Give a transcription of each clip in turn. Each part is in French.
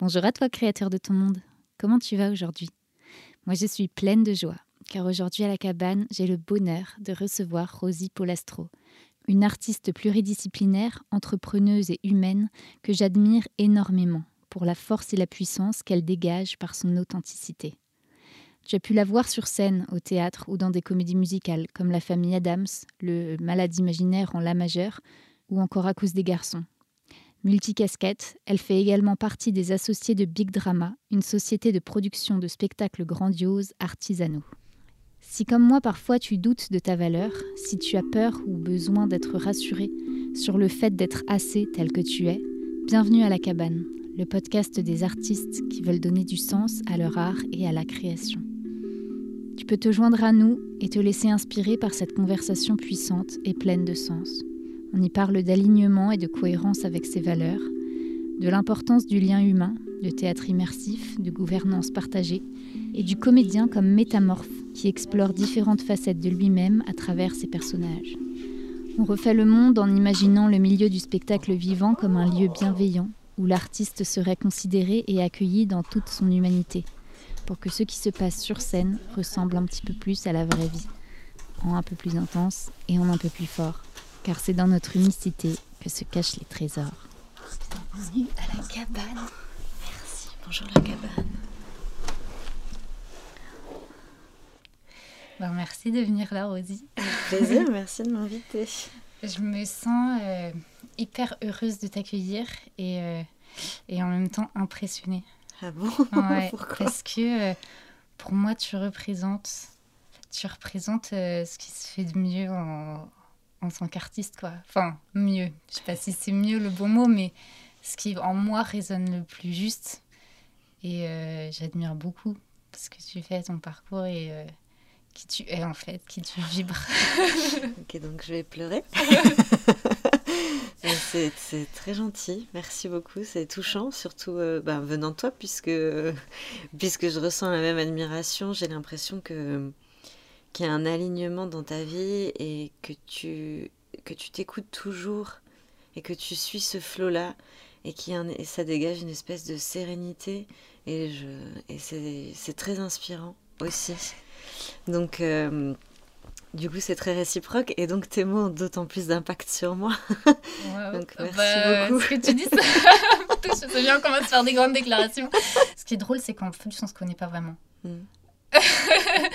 Bonjour à toi, créateur de ton monde. Comment tu vas aujourd'hui? Moi, je suis pleine de joie, car aujourd'hui à la cabane, j'ai le bonheur de recevoir Rosie Polastro, une artiste pluridisciplinaire, entrepreneuse et humaine que j'admire énormément pour la force et la puissance qu'elle dégage par son authenticité. Tu as pu la voir sur scène, au théâtre ou dans des comédies musicales comme La famille Adams, Le Malade imaginaire en La majeure ou encore À cause des garçons. Multicasquette, elle fait également partie des associés de Big Drama, une société de production de spectacles grandioses artisanaux. Si comme moi parfois tu doutes de ta valeur, si tu as peur ou besoin d'être rassuré sur le fait d'être assez tel que tu es, bienvenue à la cabane, le podcast des artistes qui veulent donner du sens à leur art et à la création. Tu peux te joindre à nous et te laisser inspirer par cette conversation puissante et pleine de sens. On y parle d'alignement et de cohérence avec ses valeurs, de l'importance du lien humain, de théâtre immersif, de gouvernance partagée, et du comédien comme métamorphe qui explore différentes facettes de lui-même à travers ses personnages. On refait le monde en imaginant le milieu du spectacle vivant comme un lieu bienveillant, où l'artiste serait considéré et accueilli dans toute son humanité, pour que ce qui se passe sur scène ressemble un petit peu plus à la vraie vie, en un peu plus intense et en un peu plus fort car c'est dans notre unicité que se cachent les trésors. Bienvenue à la cabane. Merci. Bonjour la cabane. Ben, merci de venir là, Rosie. Avec plaisir, merci de m'inviter. Je me sens euh, hyper heureuse de t'accueillir et, euh, et en même temps impressionnée. Ah bon? Pourquoi? Parce que euh, pour moi, tu représentes, tu représentes ce qui se fait de mieux en, en tant qu'artiste, quoi. Enfin, mieux. Je sais pas si c'est mieux le bon mot, mais ce qui en moi résonne le plus juste. Et euh, j'admire beaucoup ce que tu fais, ton parcours et euh, qui tu es en fait, qui tu vibres. ok, donc je vais pleurer. c'est très gentil, merci beaucoup, c'est touchant, surtout euh, ben, venant de toi, puisque, puisque je ressens la même admiration. J'ai l'impression que qu'il y a un alignement dans ta vie et que tu que tu t'écoutes toujours et que tu suis ce flot là et qui et ça dégage une espèce de sérénité et je et c'est très inspirant aussi donc euh, du coup, c'est très réciproque et donc tes mots ont d'autant plus d'impact sur moi. donc merci bah, beaucoup. Ce que tu dis, ça? Je sais bien qu'on va se faire des grandes déclarations. Ce qui est drôle, c'est qu'en fait, on se connaît pas vraiment. Hmm.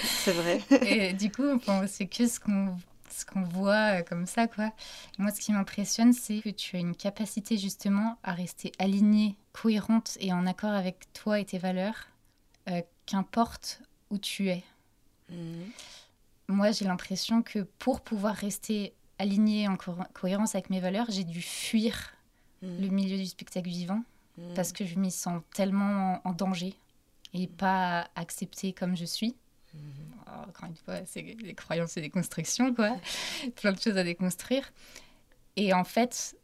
C'est vrai. et du coup, c'est que ce qu'on ce qu'on voit euh, comme ça, quoi. moi, ce qui m'impressionne, c'est que tu as une capacité justement à rester alignée, cohérente et en accord avec toi et tes valeurs, euh, qu'importe où tu es. Mhm. Moi, j'ai l'impression que pour pouvoir rester alignée en cohérence avec mes valeurs, j'ai dû fuir mhm. le milieu du spectacle vivant mhm. parce que je m'y sens tellement en danger et pas acceptée comme je suis. Mhm. encore une fois, c'est des croyances et des constructions, quoi. Plein de choses à déconstruire. Et en fait,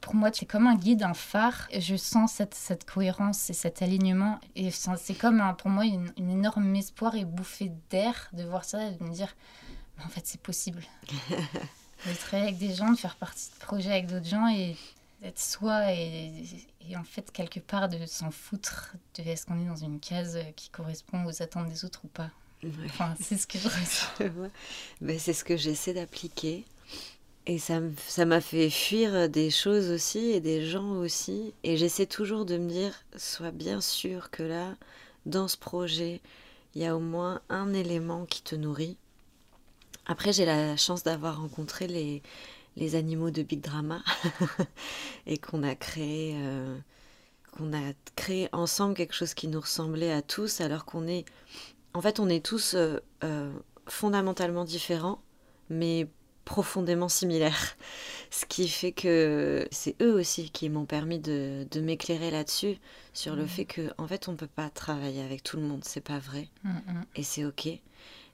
pour moi, c'est comme un guide, un phare. Je sens cette, cette cohérence et cet alignement. Et c'est comme, pour moi, une, énorme espoir et bouffée d'air de voir ça et de me dire, en fait, c'est possible. de travailler avec des gens, de faire partie de projets avec d'autres gens et d'être soi et, et, en fait quelque part de s'en foutre de est-ce qu'on est dans une case qui correspond aux attentes des autres ou pas. Enfin, c'est ce que je ressens. Mais c'est ce que j'essaie d'appliquer. Et ça m'a fait fuir des choses aussi et des gens aussi. Et j'essaie toujours de me dire, sois bien sûr que là, dans ce projet, il y a au moins un élément qui te nourrit. Après, j'ai la chance d'avoir rencontré les, les animaux de Big Drama et qu'on a créé euh, qu'on a créé ensemble quelque chose qui nous ressemblait à tous alors qu'on est en fait on est tous euh, euh, fondamentalement différents mais profondément similaires ce qui fait que c'est eux aussi qui m'ont permis de, de m'éclairer là-dessus sur le mmh. fait que en fait on peut pas travailler avec tout le monde c'est pas vrai mmh, mmh. et c'est ok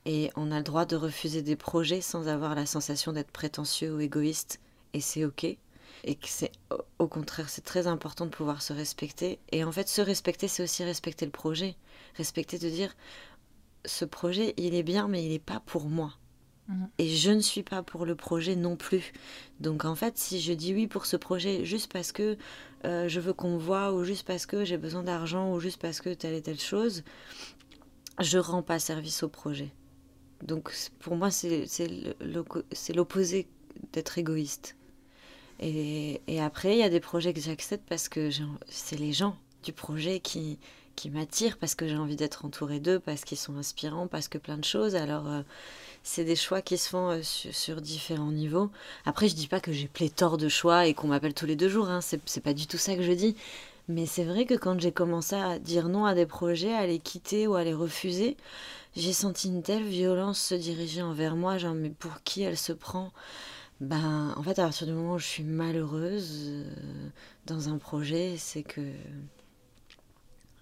et on a le droit de refuser des projets sans avoir la sensation d'être prétentieux ou égoïste. Et c'est OK. Et que c'est au contraire, c'est très important de pouvoir se respecter. Et en fait, se respecter, c'est aussi respecter le projet. Respecter de dire, ce projet, il est bien, mais il n'est pas pour moi. Mhm. Et je ne suis pas pour le projet non plus. Donc en fait, si je dis oui pour ce projet juste parce que euh, je veux qu'on me voit, ou juste parce que j'ai besoin d'argent, ou juste parce que telle et telle chose, je rends pas service au projet. Donc pour moi, c'est l'opposé d'être égoïste. Et, après, il y a des projets que j'accepte parce que c'est les gens du projet qui, qui m'attirent, parce que j'ai envie d'être entourée d'eux, parce qu'ils sont inspirants, parce que plein de choses. Alors, euh, c'est des choix qui se font euh, sur, différents niveaux. Après, je dis pas que j'ai pléthore de choix et qu'on m'appelle tous les deux jours, hein. c'est pas du tout ça que je dis. Mais c'est vrai que quand j'ai commencé à dire non à des projets, à les quitter ou à les refuser, j'ai senti une telle violence se diriger envers moi, genre mais pour qui elle se prend? Ben en fait à partir du moment où je suis malheureuse euh, dans un projet, c'est que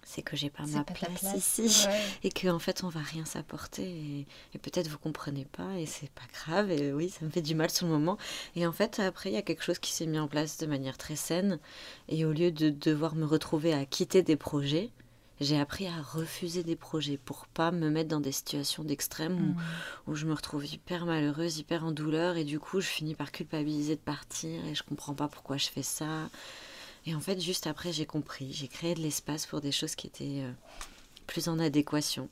c'est que j'ai pas ma place, ici. Et qu'en en fait on va rien s'apporter. Et, peut-être vous comprenez pas et c'est pas grave et oui ça me fait du mal sur le moment. Et en fait après il y a quelque chose qui s'est mis en place de manière très saine. Et au lieu de devoir me retrouver à quitter des projets j'ai appris à refuser des projets pour pas me mettre dans des situations d'extrême où, mmh. où, je me retrouve hyper malheureuse, hyper en douleur et du coup je finis par culpabiliser de partir et je comprends pas pourquoi je fais ça et en fait, juste après, j'ai compris. J'ai créé de l'espace pour des choses qui étaient euh, plus en adéquation.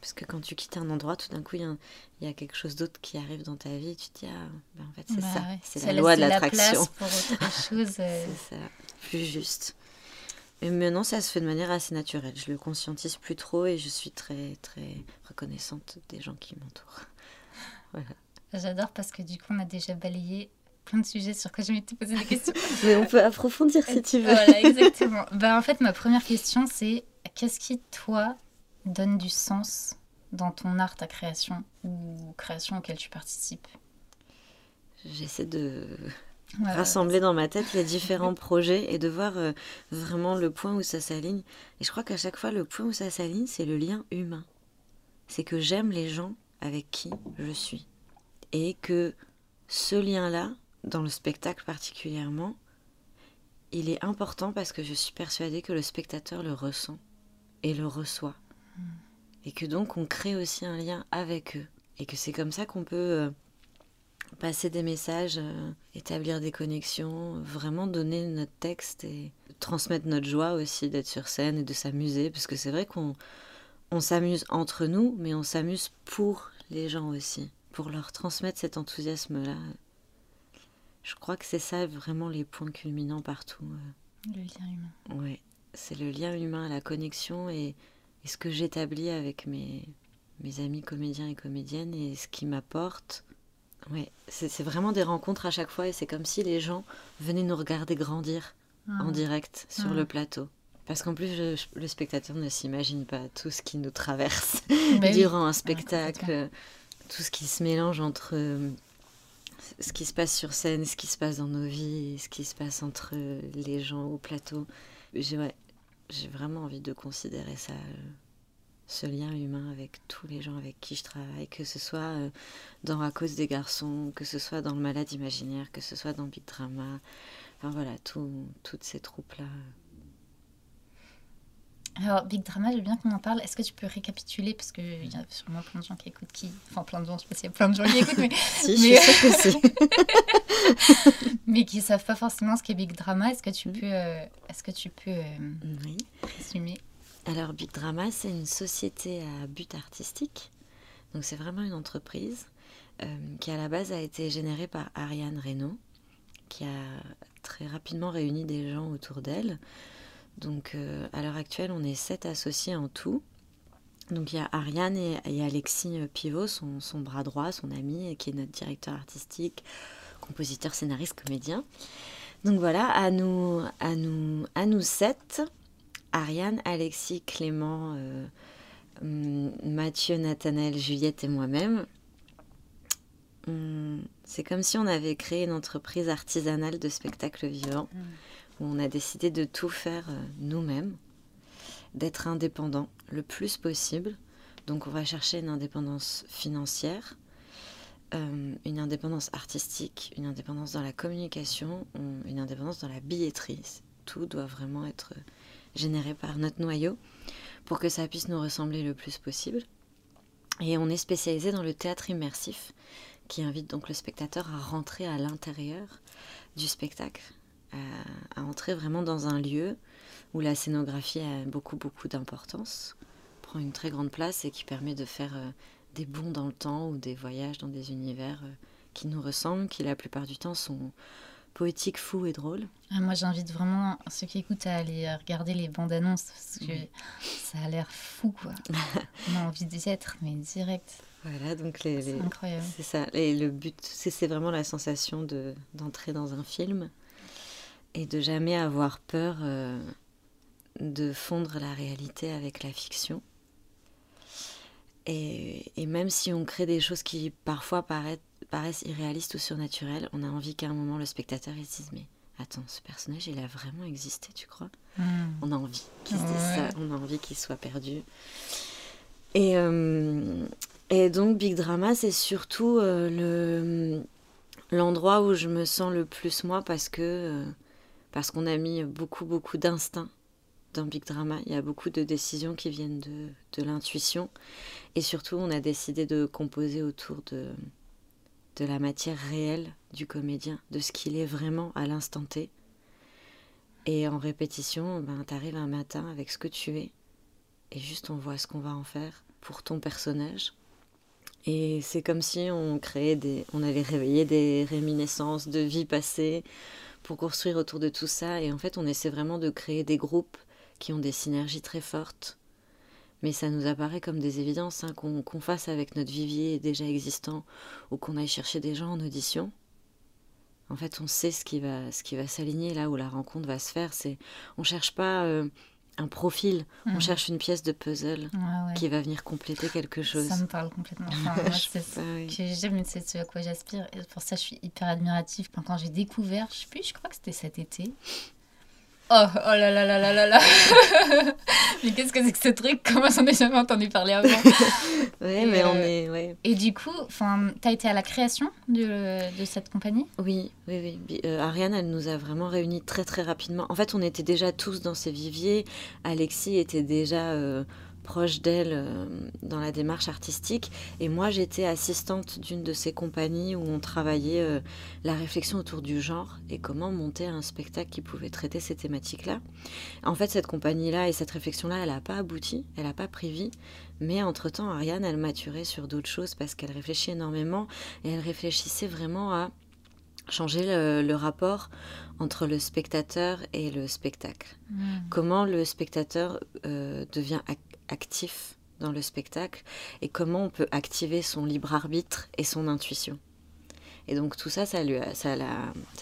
Parce que quand tu quittes un endroit, tout d'un coup, il y, a quelque chose d'autre qui arrive dans ta vie. Tu te dis, ah, ben en fait, c'est bah ça. C'est la loi de l'attraction. pour autre chose. Euh. c'est ça, plus juste. Et maintenant, ça se fait de manière assez naturelle. Je le conscientise plus trop et je suis très, très reconnaissante des gens qui m'entourent. Voilà. J'adore parce que du coup, on a déjà balayé plein de sujets sur quoi je m'étais posé des questions. Mais on peut approfondir si tu veux. Voilà, exactement. ben, en fait, ma première question, c'est qu'est-ce qui, toi, donne du sens dans ton art, ta création ou création auquel tu participes? J'essaie de rassembler dans ma tête les différents projets et de voir euh, vraiment le point où ça s'aligne. Et je crois qu'à chaque fois, le point où ça s'aligne, c'est le lien humain. C'est que j'aime les gens avec qui je suis. Et que ce lien-là, dans le spectacle particulièrement, il est important parce que je suis persuadée que le spectateur le ressent et le reçoit. Hmm. Et que donc on crée aussi un lien avec eux. Et que c'est comme ça qu'on peut euh, passer des messages, euh, établir des connexions, vraiment donner notre texte et transmettre notre joie aussi d'être sur scène et de s'amuser. Parce que c'est vrai qu'on on, s'amuse entre nous, mais on s'amuse pour les gens aussi, pour leur transmettre cet enthousiasme-là je crois que c'est ça vraiment les points culminants partout. Euh. Le lien humain. Oui, c'est le lien humain, la connexion et, ce que j'établis avec mes, mes amis comédiens et comédiennes et ce qui m'apporte. Ouais, c'est vraiment des rencontres à chaque fois et c'est comme si les gens venaient nous regarder grandir en ah. direct sur ah. le plateau. Parce qu'en plus, le spectateur ne s'imagine pas tout ce qui nous traverse bah durant un spectacle, tout ce qui se mélange entre ce qui se passe sur scène, ce qui se passe dans nos vies, ce qui se passe entre les gens au plateau. J'ai ouais, vraiment envie de considérer ça, euh, ce lien humain avec tous les gens avec qui je travaille, que ce soit euh, dans À cause des garçons, que ce soit dans Le Malade imaginaire, que ce soit dans Big Drama. Enfin voilà, toutes ces troupes-là. Alors, Big Drama, veux bien qu'on en parle. Est-ce que tu peux récapituler? Parce qu'il y a sûrement plein de gens qui écoutent qui. Enfin, plein de gens, je sais pas s'il y a plein de gens qui écoutent, mais. si, mais... je sais que mais qui ne savent pas forcément ce qu'est Big Drama. Est-ce que tu mm. peux, euh, est-ce que tu peux euh, oui. résumer? Alors, Big Drama, c'est une société à but artistique. Donc, c'est vraiment une entreprise euh, qui, à la base, a été générée par Ariane Reynaud, qui a très rapidement réuni des gens autour d'elle. Donc euh, à l'heure actuelle, on est sept associés en tout. Donc il y a Ariane et, Alexis euh, Pivot, son, son, bras droit, son ami, qui est notre directeur artistique, compositeur, scénariste, comédien. Donc voilà, à nous, à nous, à nous sept, Ariane, Alexis, Clément, euh, hum, Mathieu, Nathanaël, Juliette et moi-même. C'est comme si on avait créé une entreprise artisanale de spectacle vivant. Mmh on a décidé de tout faire euh, nous-mêmes, d'être indépendant le plus possible. Donc on va chercher une indépendance financière, euh, une indépendance artistique, une indépendance dans la communication, une indépendance dans la billetterie. Tout doit vraiment être généré par notre noyau pour que ça puisse nous ressembler le plus possible. Et on est spécialisé dans le théâtre immersif, qui invite donc le spectateur à rentrer à l'intérieur du spectacle, à, entrer vraiment dans un lieu où la scénographie a beaucoup beaucoup d'importance, prend une très grande place et qui permet de faire euh, des bonds dans le temps ou des voyages dans des univers euh, qui nous ressemblent, qui la plupart du temps sont poétiques, fous et drôles. Ah, moi, j'invite vraiment ceux qui écoutent à aller regarder les bandes annonces parce que ça a l'air fou, quoi. On a envie d'y être, mais direct. Voilà, donc les, c'est incroyable. C'est ça. Et le but, c'est, vraiment la sensation de, d'entrer dans un film et de jamais avoir peur euh, de fondre la réalité avec la fiction. Et, et, même si on crée des choses qui parfois paraissent, paraissent irréalistes ou surnaturelles, on a envie qu'à un moment le spectateur il se dise mais attends ce personnage il a vraiment existé tu crois? Hmm. On a envie qu'il se dise ça, on a envie qu'il soit perdu. Et, euh, et donc Big Drama c'est surtout euh, le l'endroit où je me sens le plus moi parce que euh, parce qu'on a mis beaucoup beaucoup d'instinct dans Big Drama. Il y a beaucoup de décisions qui viennent de, de l'intuition. Et surtout, on a décidé de composer autour de, de la matière réelle du comédien, de ce qu'il est vraiment à l'instant T. Et en répétition, ben, arrives un matin avec ce que tu es. Et juste on voit ce qu'on va en faire pour ton personnage. Et c'est comme si on créait des. on avait réveillé des réminiscences de vie passée pour construire autour de tout ça. Et en fait, on essaie vraiment de créer des groupes qui ont des synergies très fortes. Mais ça nous apparaît comme des évidences, hein, qu'on fasse avec notre vivier déjà existant ou qu'on aille chercher des gens en audition. En fait, on sait ce qui va, ce qui va s'aligner là où la rencontre va se faire. C'est, on cherche pas euh, un profil, on mhm. cherche une pièce de puzzle qui va venir compléter quelque chose. Ça me parle complètement. c'est j'aime, c'est ce à quoi j'aspire. Pour ça, je suis hyper admirative. Quand, quand j'ai découvert, je sais plus, je crois que c'était cet été, Oh, oh là là là là là là Mais qu'est-ce que c'est que ce truc? Comment j'en ai jamais entendu parler avant? Ouais, mais on euh, est... Ouais. Et du coup, tu as été à la création de, de cette compagnie? Oui, oui, oui. Euh, Ariane, elle nous a vraiment réunis très très rapidement. En fait, on était déjà tous dans ces viviers. Alexis était déjà... Euh, proche d'elle euh, dans la démarche artistique. Et moi, j'étais assistante d'une de ces compagnies où on travaillait euh, la réflexion autour du genre et comment monter un spectacle qui pouvait traiter ces thématiques-là. En fait, cette compagnie-là et cette réflexion-là, elle n'a pas abouti, elle n'a pas pris vie. Mais entre-temps, Ariane, elle maturait sur d'autres choses parce qu'elle réfléchit énormément et elle réfléchissait vraiment à changer le, rapport entre le spectateur et le spectacle. Mmh. Comment le spectateur euh, devient actif dans le spectacle et comment on peut activer son libre arbitre et son intuition. Et donc tout ça, ça l'a ça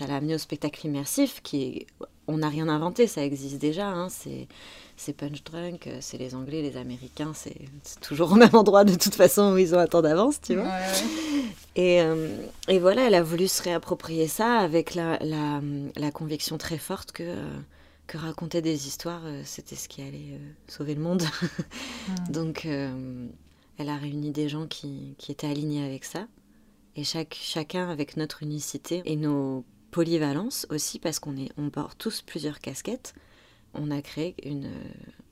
amené au spectacle immersif qui est, on n'a rien inventé, ça existe déjà. Hein, c'est Punch Drunk, c'est les Anglais, les Américains, c'est toujours au même endroit de toute façon où ils ont un temps d'avance, tu vois. Et, euh, et, voilà, elle a voulu se réapproprier ça avec la, la, la conviction très forte que euh, que raconter des histoires, euh, c'était ce qui allait euh, sauver le monde. Donc, euh, elle a réuni des gens qui, qui, étaient alignés avec ça. Et chaque, chacun avec notre unicité et nos polyvalences aussi, parce qu'on est, on porte tous plusieurs casquettes, on a créé une,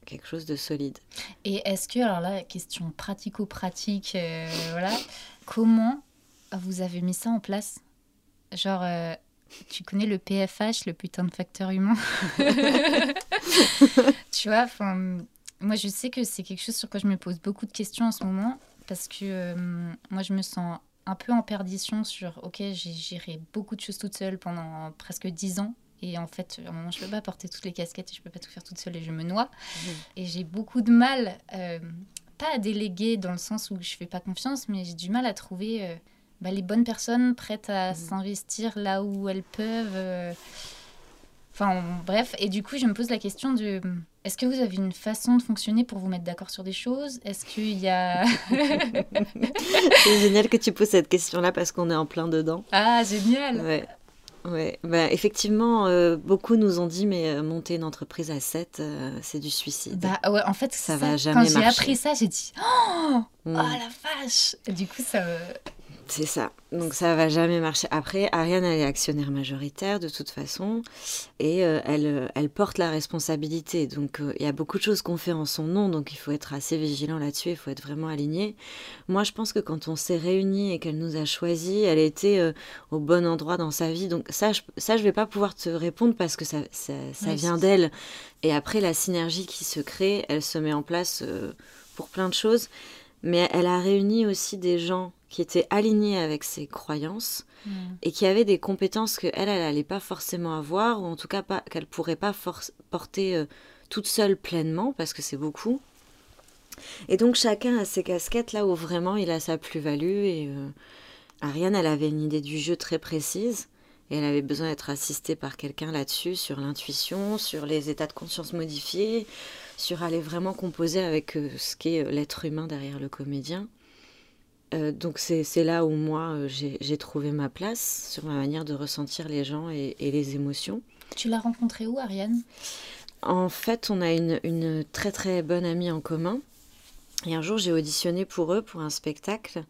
quelque chose de solide. Et est-ce que, alors là, question pratico-pratique, voilà, comment vous avez mis ça en place? Genre, tu connais le PFH, le putain de facteur humain Tu vois, moi je sais que c'est quelque chose sur quoi je me pose beaucoup de questions en ce moment parce que euh, moi je me sens un peu en perdition sur ok j'ai géré beaucoup de choses toute seule pendant presque dix ans et en fait à un moment je peux pas porter toutes les casquettes et je peux pas tout faire toute seule et je me noie mmh. et j'ai beaucoup de mal euh, pas à déléguer dans le sens où je fais pas confiance mais j'ai du mal à trouver euh, bah, les bonnes personnes prêtes à mhm. s'investir là où elles peuvent. Euh. Enfin, bref. Et du coup, je me pose la question de est-ce que vous avez une façon de fonctionner pour vous mettre d'accord sur des choses? Est-ce qu'il y a. C'est génial que tu poses cette question-là parce qu'on est en plein dedans. Ah, génial Ouais. Ouais, bah, effectivement, euh, beaucoup nous ont dit, mais euh, monter une entreprise à 7, c'est du suicide. Bah ouais, en fait, ça, va jamais Quand j'ai appris ça, j'ai dit, oh, mm. oh la vache Du coup, ça C'est ça. Donc ça va jamais marcher. Après, Ariane, elle est actionnaire majoritaire de toute façon et euh, elle, euh, elle porte la responsabilité. Donc euh, il y a beaucoup de choses qu'on fait en son nom, donc il faut être assez vigilant là-dessus, il faut être vraiment aligné. Moi, je pense que quand on s'est réunis et qu'elle nous a choisis, elle était au bon endroit dans sa vie. Donc ça, je, ça, je vais pas pouvoir te répondre parce que ça, ça, ça vient d'elle. Et après, la synergie qui se crée, elle se met en place pour plein de choses. Mais elle a réuni aussi des gens qui était alignée avec ses croyances mm. et qui avait des compétences que elle, n'allait pas forcément avoir, ou en tout cas pas qu'elle pourrait pas porter euh, toute seule pleinement, parce que c'est beaucoup. Et donc chacun a ses casquettes là où vraiment il a sa plus-value. Et euh, Ariane, elle avait une idée du jeu très précise. Et elle avait besoin d'être assistée par quelqu'un là-dessus, sur l'intuition, sur les états de conscience modifiés, sur aller vraiment composer avec euh, ce qu'est l'être humain derrière le comédien. Euh, donc c'est là où moi euh, j'ai trouvé ma place sur ma manière de ressentir les gens et, les émotions. Tu l'as rencontrée où, Ariane? En fait, on a une, une, très très bonne amie en commun. Et un jour, j'ai auditionné pour eux pour un spectacle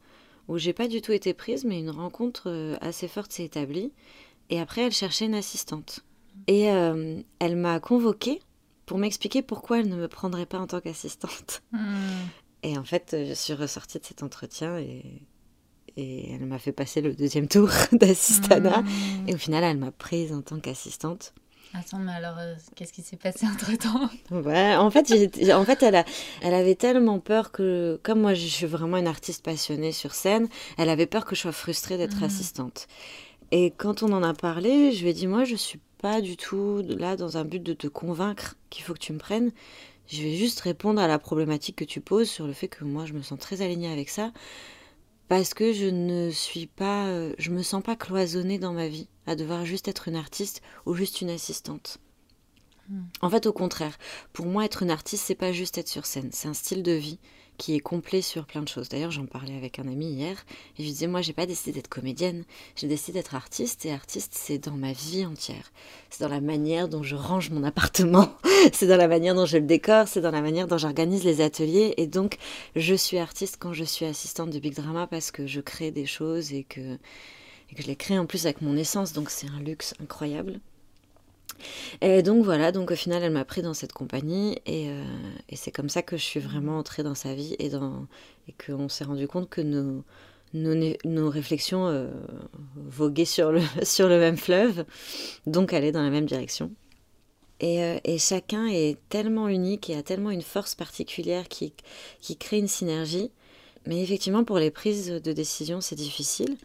où j'ai pas du tout été prise, mais une rencontre euh, assez forte s'est établie. Et après, elle cherchait une assistante. Et elle m'a convoquée pour m'expliquer pourquoi elle ne me prendrait pas en tant qu'assistante. Hmm. Et en fait, je suis ressortie de cet entretien et, et elle m'a fait passer le deuxième tour d'assistana. Mmh. Et au final, elle m'a prise en tant qu'assistante. Attends, mais alors, euh, qu'est-ce qui s'est passé entre-temps? Ouais, en fait, en fait elle, a, elle avait tellement peur que, comme moi, je suis vraiment une artiste passionnée sur scène, elle avait peur que je sois frustrée d'être mmh. assistante. Et quand on en a parlé, je lui ai dit, moi, je suis pas du tout là dans un but de te convaincre qu'il faut que tu me prennes. Je vais juste répondre à la problématique que tu poses sur le fait que moi je me sens très alignée avec ça parce que je ne suis pas euh, je me sens pas cloisonnée dans ma vie à devoir juste être une artiste ou juste une assistante. Hmm. En fait, au contraire, pour moi, être une artiste, c'est pas juste être sur scène, c'est un style de vie qui est complet sur plein de choses. D'ailleurs, j'en parlais avec un ami hier et je disais moi, j'ai pas décidé d'être comédienne, j'ai décidé d'être artiste et artiste, c'est dans ma vie entière. C'est dans la manière dont je range mon appartement, c'est dans la manière dont je le décore, c'est dans la manière dont j'organise les ateliers et donc je suis artiste quand je suis assistante de Big Drama parce que je crée des choses et que je les crée en plus avec mon essence, donc c'est un luxe incroyable. Et donc voilà, donc au final, elle m'a pris dans cette compagnie et, euh, c'est comme ça que je suis vraiment entrée dans sa vie et, et qu'on s'est rendu compte que nos, nos, réflexions euh, voguaient sur le, sur le même fleuve, donc allaient dans la même direction. Et, euh, et, chacun est tellement unique et a tellement une force particulière qui, qui crée une synergie. Mais effectivement, pour les prises de décision, c'est difficile.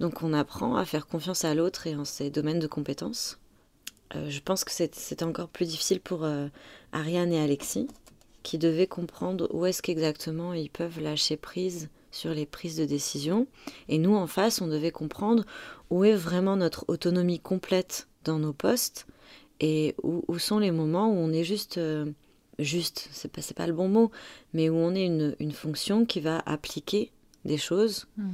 Donc on apprend à faire confiance à l'autre et en ses domaines de compétences. Euh, je pense que c'était encore plus difficile pour euh, Ariane et Alexis, qui devaient comprendre où est-ce qu'exactement ils peuvent lâcher prise sur les prises de décision. Et nous, en face, on devait comprendre où est vraiment notre autonomie complète dans nos postes et où, sont les moments où on est juste, euh, juste, c'est pas, pas le bon mot, mais où on est une, une fonction qui va appliquer des choses. Mmh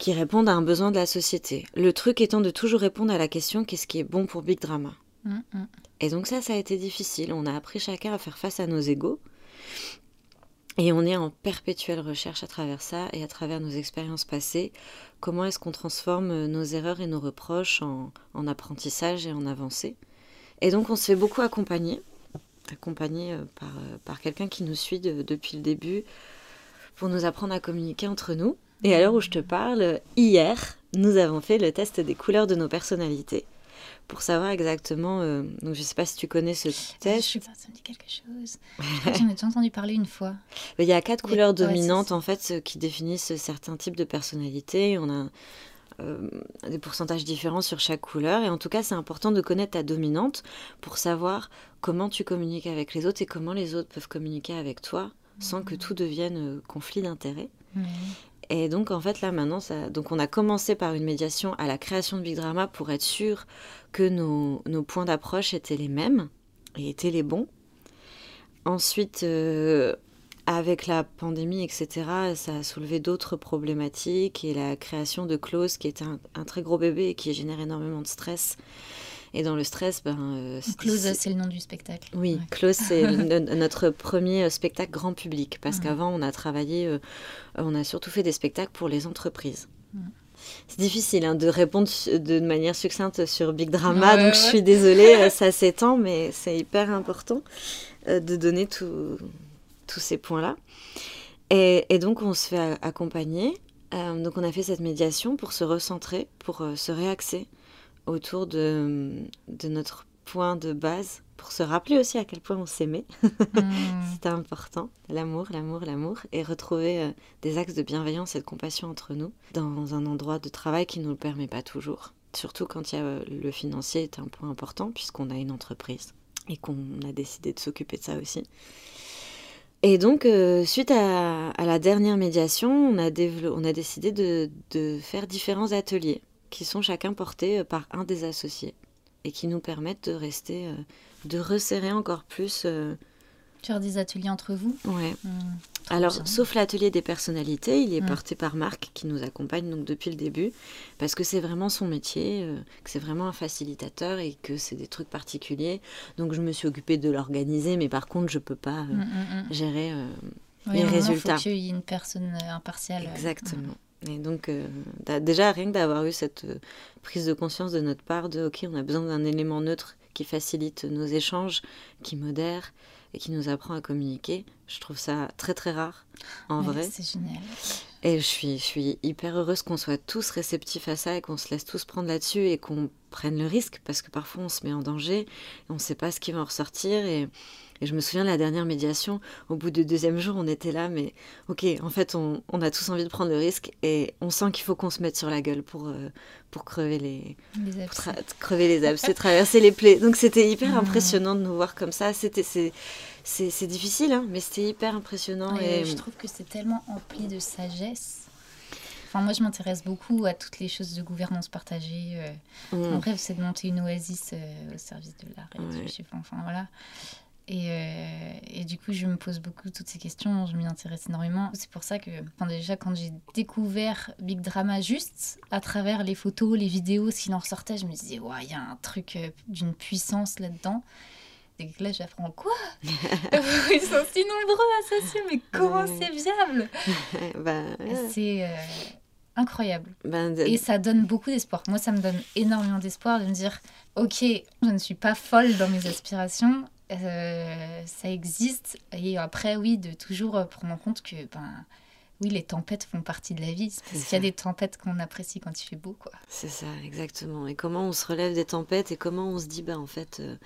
qui répondent à un besoin de la société. Le truc étant de toujours répondre à la question qu'est-ce qui est bon pour Big Drama? Mm, mm. Et donc ça, ça a été difficile. On a appris chacun à faire face à nos égaux. Et on est en perpétuelle recherche à travers ça et à travers nos expériences passées. Comment est-ce qu'on transforme nos erreurs et nos reproches en, apprentissage et en avancée? Et donc on se fait beaucoup accompagner, accompagner euh, par, euh, par quelqu'un qui nous suit depuis le début pour nous apprendre à communiquer entre nous. Et à l'heure où je te parle, hier, nous avons fait le test des couleurs de nos personnalités pour savoir exactement. Euh, donc, je ne sais pas si tu connais ce test. Je pas, ça me dit quelque chose. J'en ai déjà entendu parler une fois. Il y a quatre couleurs dominantes en fait qui définissent certains types de personnalités. On a euh, des pourcentages différents sur chaque couleur. Et en tout cas, c'est important de connaître ta dominante pour savoir comment tu communiques avec les autres et comment les autres peuvent communiquer avec toi sans que mmh. tout devienne euh, conflit d'intérêts. Et donc, en fait, là, maintenant, donc on a commencé par une médiation à la création de Big Drama pour être sûr que nos, points d'approche étaient les mêmes et étaient les bons. Ensuite, euh, avec la pandémie, etc., ça a soulevé d'autres problématiques et la création de clauses qui était un, très gros bébé et qui génère énormément de stress Et dans le stress, ben. euh, Close, c'est- le nom du spectacle. Oui, Ouais. Close, c'est no- notre premier euh, spectacle grand public. Parce qu'avant, on a travaillé, euh, on a surtout fait des spectacles pour les entreprises. C'est difficile hein, de répondre de manière succincte sur Big Drama, Ouais, donc je suis désolée, ça s'étend, mais c'est hyper important de donner tout- tous ces points-là. Et, et donc, on se fait accompagner. Euh, donc, on a fait cette médiation pour se recentrer, pour se réaxer autour de, de notre point de base, pour se rappeler aussi à quel point on s'aimait. Mm. C'était important, l'amour, l'amour, l'amour, et retrouver euh, des axes de bienveillance et de compassion entre nous dans un endroit de travail qui ne nous le permet pas toujours. Surtout quand il y a, euh, le financier est un point important puisqu'on a une entreprise et qu'on a décidé de s'occuper de ça aussi. Et donc, euh, suite à, à la dernière médiation, on a, on a décidé de, de faire différents ateliers qui sont chacun portés euh, par un des associés et qui nous permettent de rester, euh, de resserrer encore plus. euh, Faire des ateliers entre vous. ouais, Mm. Trop alors, bien. sauf l'atelier des personnalités, il est Mm. porté par Marc qui nous accompagne donc depuis le début, parce que c'est vraiment son métier, euh, que c'est vraiment un facilitateur et que c'est des trucs particuliers. Donc, je me suis occupée de l'organiser, mais par contre, je peux pas euh, Mm, mm, mm. gérer euh, Oui, les résultats. faut qu'il y ait une personne euh, impartiale. euh, Exactement. Et donc, euh, déjà, rien que d'avoir eu cette euh, prise de conscience de notre part de, OK, on a besoin d'un élément neutre qui facilite nos échanges, qui modère et qui nous apprend à communiquer, je trouve ça très, très rare, en Ouais, vrai. C'est génial. Et je suis, je suis hyper heureuse qu'on soit tous réceptifs à ça et qu'on se laisse tous prendre là-dessus et qu'on prenne le risque parce que parfois on se met en danger et on ne sait pas ce qui va en ressortir. Et, et je me souviens de la dernière médiation, au bout du deuxième jour, on était là, mais ok, en fait, on, on a tous envie de prendre le risque et on sent qu'il faut qu'on se mette sur la gueule pour, euh, pour crever les, Les abcès. crever les abcès, traverser les plaies. Donc c'était hyper impressionnant de nous voir comme ça. C'était, c'est, difficile, hein, mais c'était hyper impressionnant. Ouais, et... Je trouve que c'est tellement empli de sagesse. Enfin, moi, je m'intéresse beaucoup à toutes les choses de gouvernance partagée. euh. Mm. Mon rêve, c'est de monter une oasis euh, au service de l'art. et je sais pas, enfin, voilà. Et, euh, et du coup, je me pose beaucoup toutes ces questions, je m'y intéresse énormément. C'est pour ça que, enfin, déjà, quand j'ai découvert Big Drama juste à travers les photos, les vidéos, ce qu'il en ressortait, je me disais, ouais, il y a un truc d'une puissance là-dedans. Et que là, j'apprends quoi Ils sont si nombreux associés, mais comment c'est viable ouais. C'est euh, incroyable. Ben, de- Et ça donne beaucoup d'espoir. Moi, ça me donne énormément d'espoir de me dire, ok, je ne suis pas folle dans mes aspirations, euh, ça existe. Et après, oui, de toujours euh, prendre en compte que, ben, oui, les tempêtes font partie de la vie. Parce qu'il y a des tempêtes qu'on apprécie quand il fait beau, quoi. C'est ça, exactement. Et comment on se relève des tempêtes et comment on se dit, bah en fait, euh,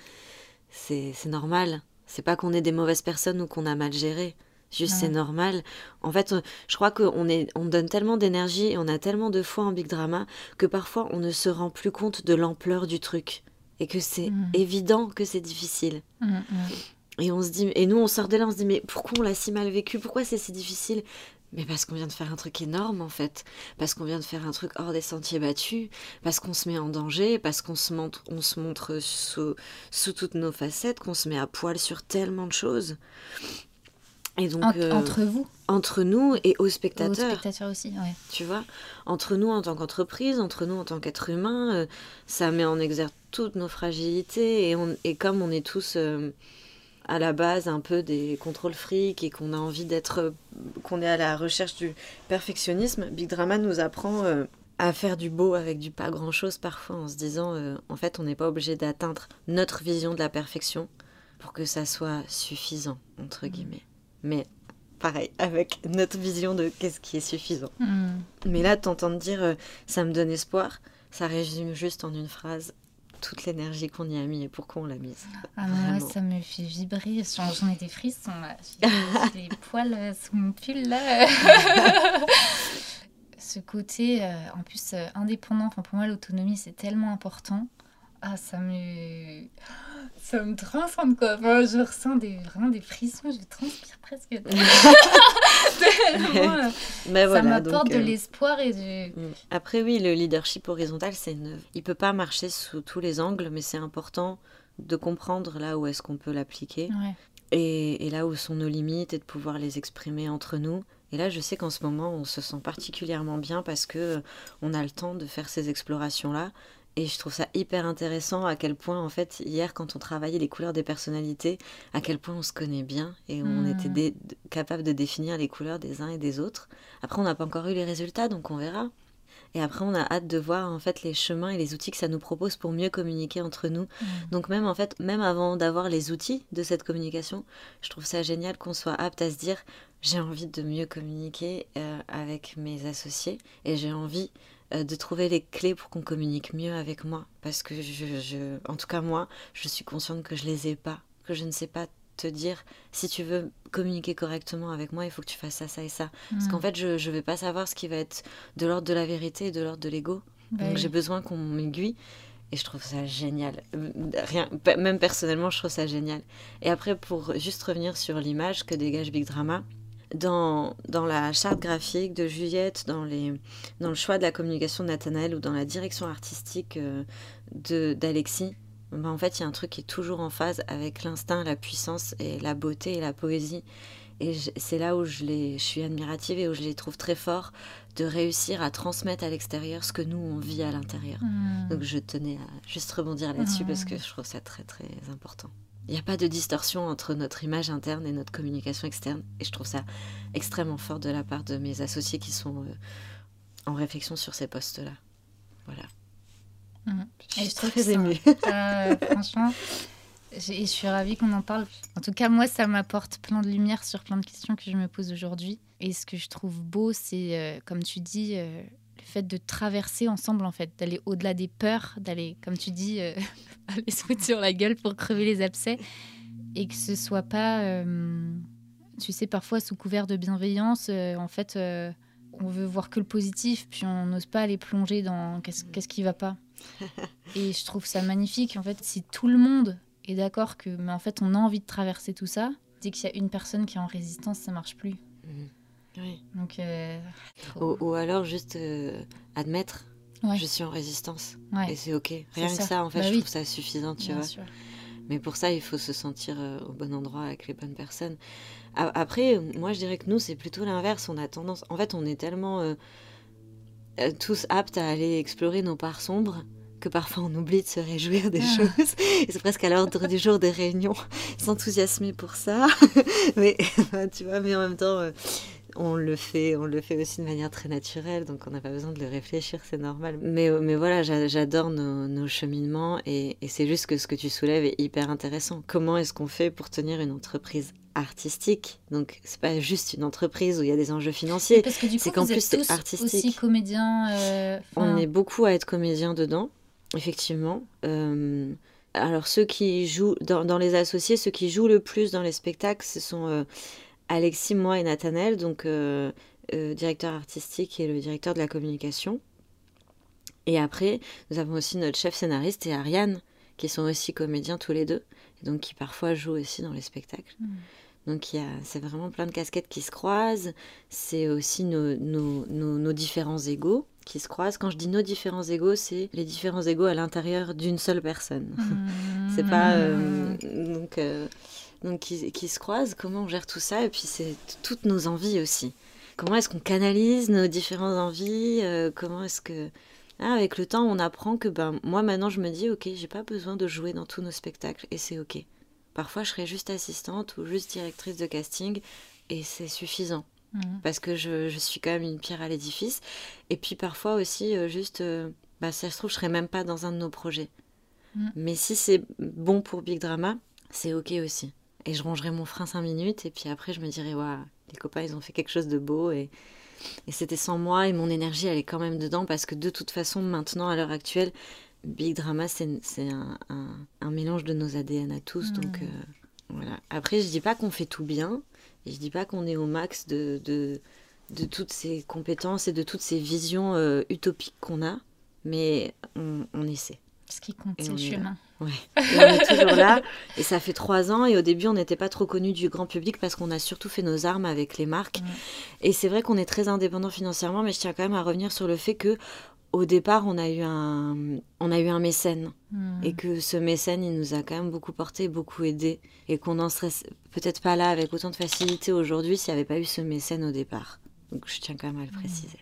c'est normal. C'est pas qu'on est des mauvaises personnes ou qu'on a mal géré. Juste, Ouais. c'est normal. En fait, euh, je crois qu'on est, on donne tellement d'énergie et on a tellement de foi en Big Drama que parfois on ne se rend plus compte de l'ampleur du truc. Et que c'est Mhm. évident que c'est difficile. Mm, mm. Et on se dit, et nous on sort de là, on se dit, mais pourquoi on l'a si mal vécu? Pourquoi c'est si difficile? Mais parce qu'on vient de faire un truc énorme en fait. Parce qu'on vient de faire un truc hors des sentiers battus. Parce qu'on se met en danger. Parce qu'on se montre, on se montre sous, sous toutes nos facettes. Qu'on se met à poil sur tellement de choses. Et donc, En- euh, Entre vous, entre nous et aux aux spectateurs spectateurs aussi, ouais. tu vois, entre nous en tant qu'entreprise, entre nous en tant qu'être humain, euh, ça met en exergue toutes nos fragilités et, on, et comme on est tous euh, à la base un peu des contrôles fric et qu'on a envie d'être, qu'on est à la recherche du perfectionnisme, Big Drama nous apprend euh, à faire du beau avec du pas grand chose parfois en se disant euh, en fait on n'est pas obligé d'atteindre notre vision de la perfection pour que ça soit suffisant entre guillemets. Mais pareil avec notre vision de qu'est-ce qui est suffisant. Mm. Mais là, t'entendre dire euh, ça me donne espoir, ça résume juste en une phrase toute l'énergie qu'on y a mis et pourquoi on l'a mise. Ah, moi, ça me fait vibrer. J'en ai des frissons, j'ai les poils euh, sous mon pull, là. Ce côté, euh, en plus, euh, indépendant, enfin, pour moi, l'autonomie, c'est tellement important. Ah, ça me... Ça me transcende, quoi. Enfin, je ressens des, vraiment des frissons, je transpire presque. Euh, Mais ça voilà, m'apporte de euh, l'espoir et du... mm. Après, oui, le leadership horizontal, c'est une... il peut pas marcher sous tous les angles, mais c'est important de comprendre là où est-ce qu'on peut l'appliquer Ouais. et, et là où sont nos limites et de pouvoir les exprimer entre nous. Et là, je sais qu'en ce moment, on se sent particulièrement bien parce que euh, on a le temps de faire ces explorations-là Et je trouve ça hyper intéressant à quel point, en fait, hier, quand on travaillait les couleurs des personnalités, à quel point on se connaît bien et on Hmm. était capable de définir les couleurs des uns et des autres. Après, on n'a pas encore eu les résultats, donc on verra. Et après, on a hâte de voir en fait les chemins et les outils que ça nous propose pour mieux communiquer entre nous. Mm. Donc même en fait, même avant d'avoir les outils de cette communication, je trouve ça génial qu'on soit apte à se dire j'ai envie de mieux communiquer euh, avec mes associés et j'ai envie de trouver les clés pour qu'on communique mieux avec moi. Parce que je, je, en tout cas moi, je suis consciente que je les ai pas, que je ne sais pas te dire si tu veux communiquer correctement avec moi, il faut que tu fasses ça, ça et ça. Parce qu'en Mm. fait, je ne vais pas savoir ce qui va être de l'ordre de la vérité et de l'ordre de l'ego. Bah Donc oui. j'ai besoin qu'on m'aiguille. Et je trouve ça génial. Euh, Rien, même personnellement, je trouve ça génial. Et après, pour juste revenir sur l'image que dégage Big Drama, dans, dans la charte graphique de Juliette, dans, les, dans le choix de la communication de Nathanaël ou dans la direction artistique euh, de d'Alexis, ben, en fait, il y a un truc qui est toujours en phase avec l'instinct, la puissance et la beauté et la poésie. Et c'est là où je, les, je suis admirative et où je les trouve très forts de réussir à transmettre à l'extérieur ce que nous, on vit à l'intérieur. Mm. Donc je tenais à juste rebondir là-dessus Mhm. parce que je trouve ça très très important. Il n'y a pas de distorsion entre notre image interne et notre communication externe. Et je trouve ça extrêmement fort de la part de mes associés qui sont euh, en réflexion sur ces postes-là. Voilà. Mhm. Je suis très ça- émue. Euh, franchement, je suis ravie qu'on en parle. En tout cas, moi, ça m'apporte plein de lumière sur plein de questions que je me pose aujourd'hui. Et ce que je trouve beau, c'est, euh, comme tu dis, le fait de traverser ensemble, en fait, d'aller au-delà des peurs, d'aller, comme tu dis, euh, aller se foutre sur la gueule pour crever les abcès. Et que ce soit pas, euh, tu sais, parfois sous couvert de bienveillance, euh, en fait, on veut voir que le positif, puis on n'ose pas aller plonger dans qu'est-ce qu'est-ce qui va pas. Et je trouve ça magnifique. En fait, si tout le monde est d'accord que, mais en fait, on a envie de traverser tout ça, dès qu'il y a une personne qui est en résistance, ça marche plus. Oui. Donc, euh, Ou, ou alors juste euh, admettre Ouais. je suis en résistance. ouais, Et c'est ok. Rien que ça. ça, en fait, Bah je oui. trouve ça suffisant, tu bien vois. sûr. Mais pour ça, il faut se sentir euh, au bon endroit avec les bonnes personnes. A- Après, moi, je dirais que nous, c'est plutôt l'inverse. On a tendance. En fait, on est tellement euh, euh, tous aptes à aller explorer nos parts sombres que parfois on oublie de se réjouir des Ah. choses. Et c'est presque à l'ordre du jour des réunions, s'enthousiasmer pour ça. mais tu vois, mais en même temps. On le fait, on le fait aussi de manière très naturelle, donc on n'a pas besoin de le réfléchir, c'est normal. Mais, euh, mais voilà, j'a- j'adore nos, nos cheminements et, et c'est juste que ce que tu soulèves est hyper intéressant. Comment est-ce qu'on fait pour tenir une entreprise artistique? Donc c'est pas juste une entreprise où il y a des enjeux financiers. Parce que du c'est coup, qu'en plus, c'est artistique. aussi comédiens. euh, On est beaucoup à être comédien dedans, effectivement. Euh, alors ceux qui jouent dans, dans les associés, ceux qui jouent le plus dans les spectacles, ce sont euh, Alexis, moi et Nathanaël, donc euh, euh, directeur artistique et le directeur de la communication. Et après, nous avons aussi notre chef scénariste et Ariane, qui sont aussi comédiens tous les deux, et donc qui parfois jouent aussi dans les spectacles. Mm. Donc il c'est vraiment plein de casquettes qui se croisent. C'est aussi nos, nos, nos, nos différents égaux qui se croisent. Quand je dis nos différents égaux, c'est les différents égaux à l'intérieur d'une seule personne. mm, C'est pas euh, donc euh, donc qui, qui se croisent. Comment on gère tout ça Et puis c'est toutes nos envies aussi. Comment est-ce qu'on canalise nos différentes envies Euh, Comment est-ce que Ah, avec le temps, on apprend que ben moi maintenant je me dis ok, j'ai pas besoin de jouer dans tous nos spectacles et c'est ok. Parfois, je serai juste assistante ou juste directrice de casting et c'est suffisant Mm. parce que je, je suis quand même une pierre à l'édifice. Et puis parfois aussi, euh, juste, euh, bah, ça se trouve, je serais même pas dans un de nos projets. Mm. Mais si c'est bon pour Big Drama, c'est ok aussi. Et je rangerai mon frein cinq minutes et puis après, je me dirai, waouh, les copains, ils ont fait quelque chose de beau et, et c'était sans moi et mon énergie, elle est quand même dedans parce que de toute façon, maintenant, à l'heure actuelle, Big Drama, c'est un, un- un mélange de nos ADN à tous. Mm. Donc euh, voilà. Après, je dis pas qu'on fait tout bien. Et je dis pas qu'on est au max de, de, de toutes ces compétences et de toutes ces visions euh, utopiques qu'on a, mais on, on essaie. Ce qui compte, c'est le. Ouais. Et on est toujours là. Et ça fait trois ans. Et au début, on n'était pas trop connus du grand public parce qu'on a surtout fait nos armes avec les marques. Ouais. Et c'est vrai qu'on est très indépendant financièrement, mais je tiens quand même à revenir sur le fait que au départ, on a eu un, on a eu un mécène Mm. et que ce mécène, il nous a quand même beaucoup porté, beaucoup aidé, et qu'on n'en serait peut-être pas là avec autant de facilité aujourd'hui s'il n'y avait pas eu ce mécène au départ. Donc je tiens quand même à le préciser.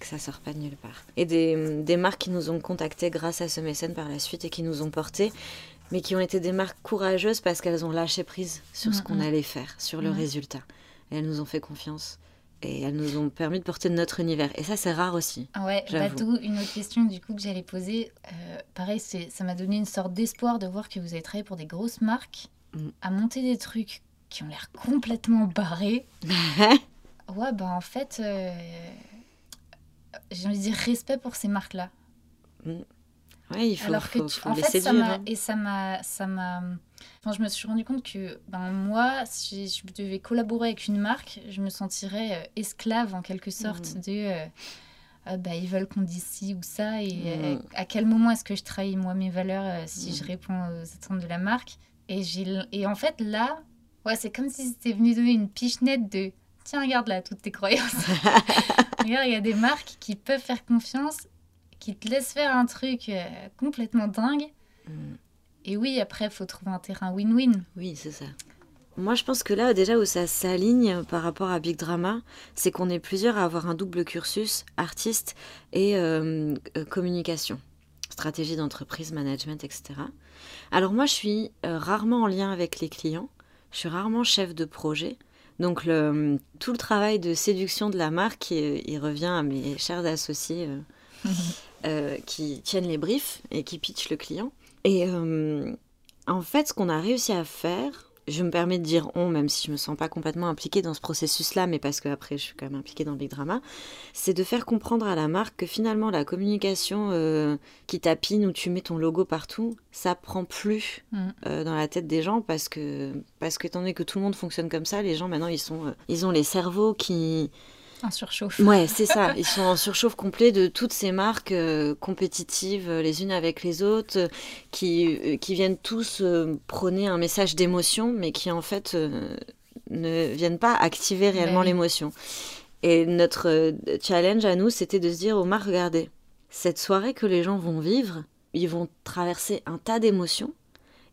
Que ça sort pas de nulle part. Et des, des marques qui nous ont contactés grâce à ce mécène par la suite et qui nous ont portés, mais qui ont été des marques courageuses parce qu'elles ont lâché prise sur ce Mm, qu'on mm. allait faire, sur le résultat. Et elles nous ont fait confiance. Et elles nous ont permis de porter notre univers. Et ça, c'est rare aussi. Ah ouais, d'où une autre question du coup que j'allais poser. Euh, pareil, ça m'a donné une sorte d'espoir de voir que vous avez travaillé pour des grosses marques, Mm. à monter des trucs qui ont l'air complètement barrés. Ouais, bah en fait, euh, j'ai envie de dire respect pour ces marques-là. Ouais, il faut, Alors que tu- faut en fait, ça m'a hein. et ça m'a ça m'a enfin je me suis rendu compte que ben moi si je devais collaborer avec une marque, je me sentirais euh, esclave en quelque sorte Mhm. de euh, Ah, bah, ils veulent qu'on dise ci ou ça et euh, Mhm. à quel moment est-ce que je trahis moi mes valeurs euh, si je Mhm. réponds aux attentes de la marque? Et j'ai et en fait là ouais, c'est comme si c'était venu donner une pichenette de tiens regarde là toutes tes croyances. regarde, il y a des marques qui peuvent faire confiance qui te laissent faire un truc euh, complètement dingue. Mm. Et oui, après, il faut trouver un terrain win-win. Oui, c'est ça. Moi, je pense que là, déjà où ça s'aligne par rapport à Big Drama, c'est qu'on est plusieurs à avoir un double cursus, artiste et euh, euh, communication, stratégie d'entreprise, management, etc. Alors moi, je suis euh, rarement en lien avec les clients, je suis rarement chef de projet. Donc le, tout le travail de séduction de la marque, il, il revient à mes chers associés euh, euh, qui tiennent les briefs et qui pitchent le client. Et euh, en fait, ce qu'on a réussi à faire, je me permets de dire on, même si je me sens pas complètement impliquée dans ce processus-là, mais parce que après je suis quand même impliquée dans le Big Drama, c'est de faire comprendre à la marque que finalement la communication euh, qui tapine où tu mets ton logo partout, ça prend plus Mm. euh, dans la tête des gens parce que parce que étant donné que tout le monde fonctionne comme ça, les gens maintenant ils sont euh, ils ont les cerveaux qui Un surchauffe. Ouais, c'est ça. Ils sont en surchauffe complet de toutes ces marques euh, compétitives euh, les unes avec les autres, euh, qui, euh, qui viennent tous prôner un message d'émotion, mais qui en fait ne viennent pas activer réellement oui. l'émotion. Et notre challenge à nous, c'était de se dire aux marques, regardez, cette soirée que les gens vont vivre, ils vont traverser un tas d'émotions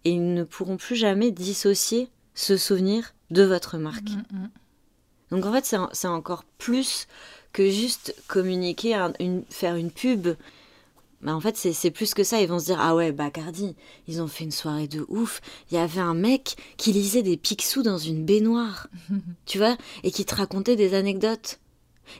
et ils ne pourront plus jamais dissocier ce souvenir de votre marque. Mm, mm. Donc en fait, c'est en- c'est encore plus que juste communiquer, un- une, faire une pub. Bah, en fait, c'est c'est plus que ça. Ils vont se dire Ah ouais, Bacardi, ils ont fait une soirée de ouf. Il y avait un mec qui lisait des Picsou dans une baignoire, tu vois, et qui te racontait des anecdotes.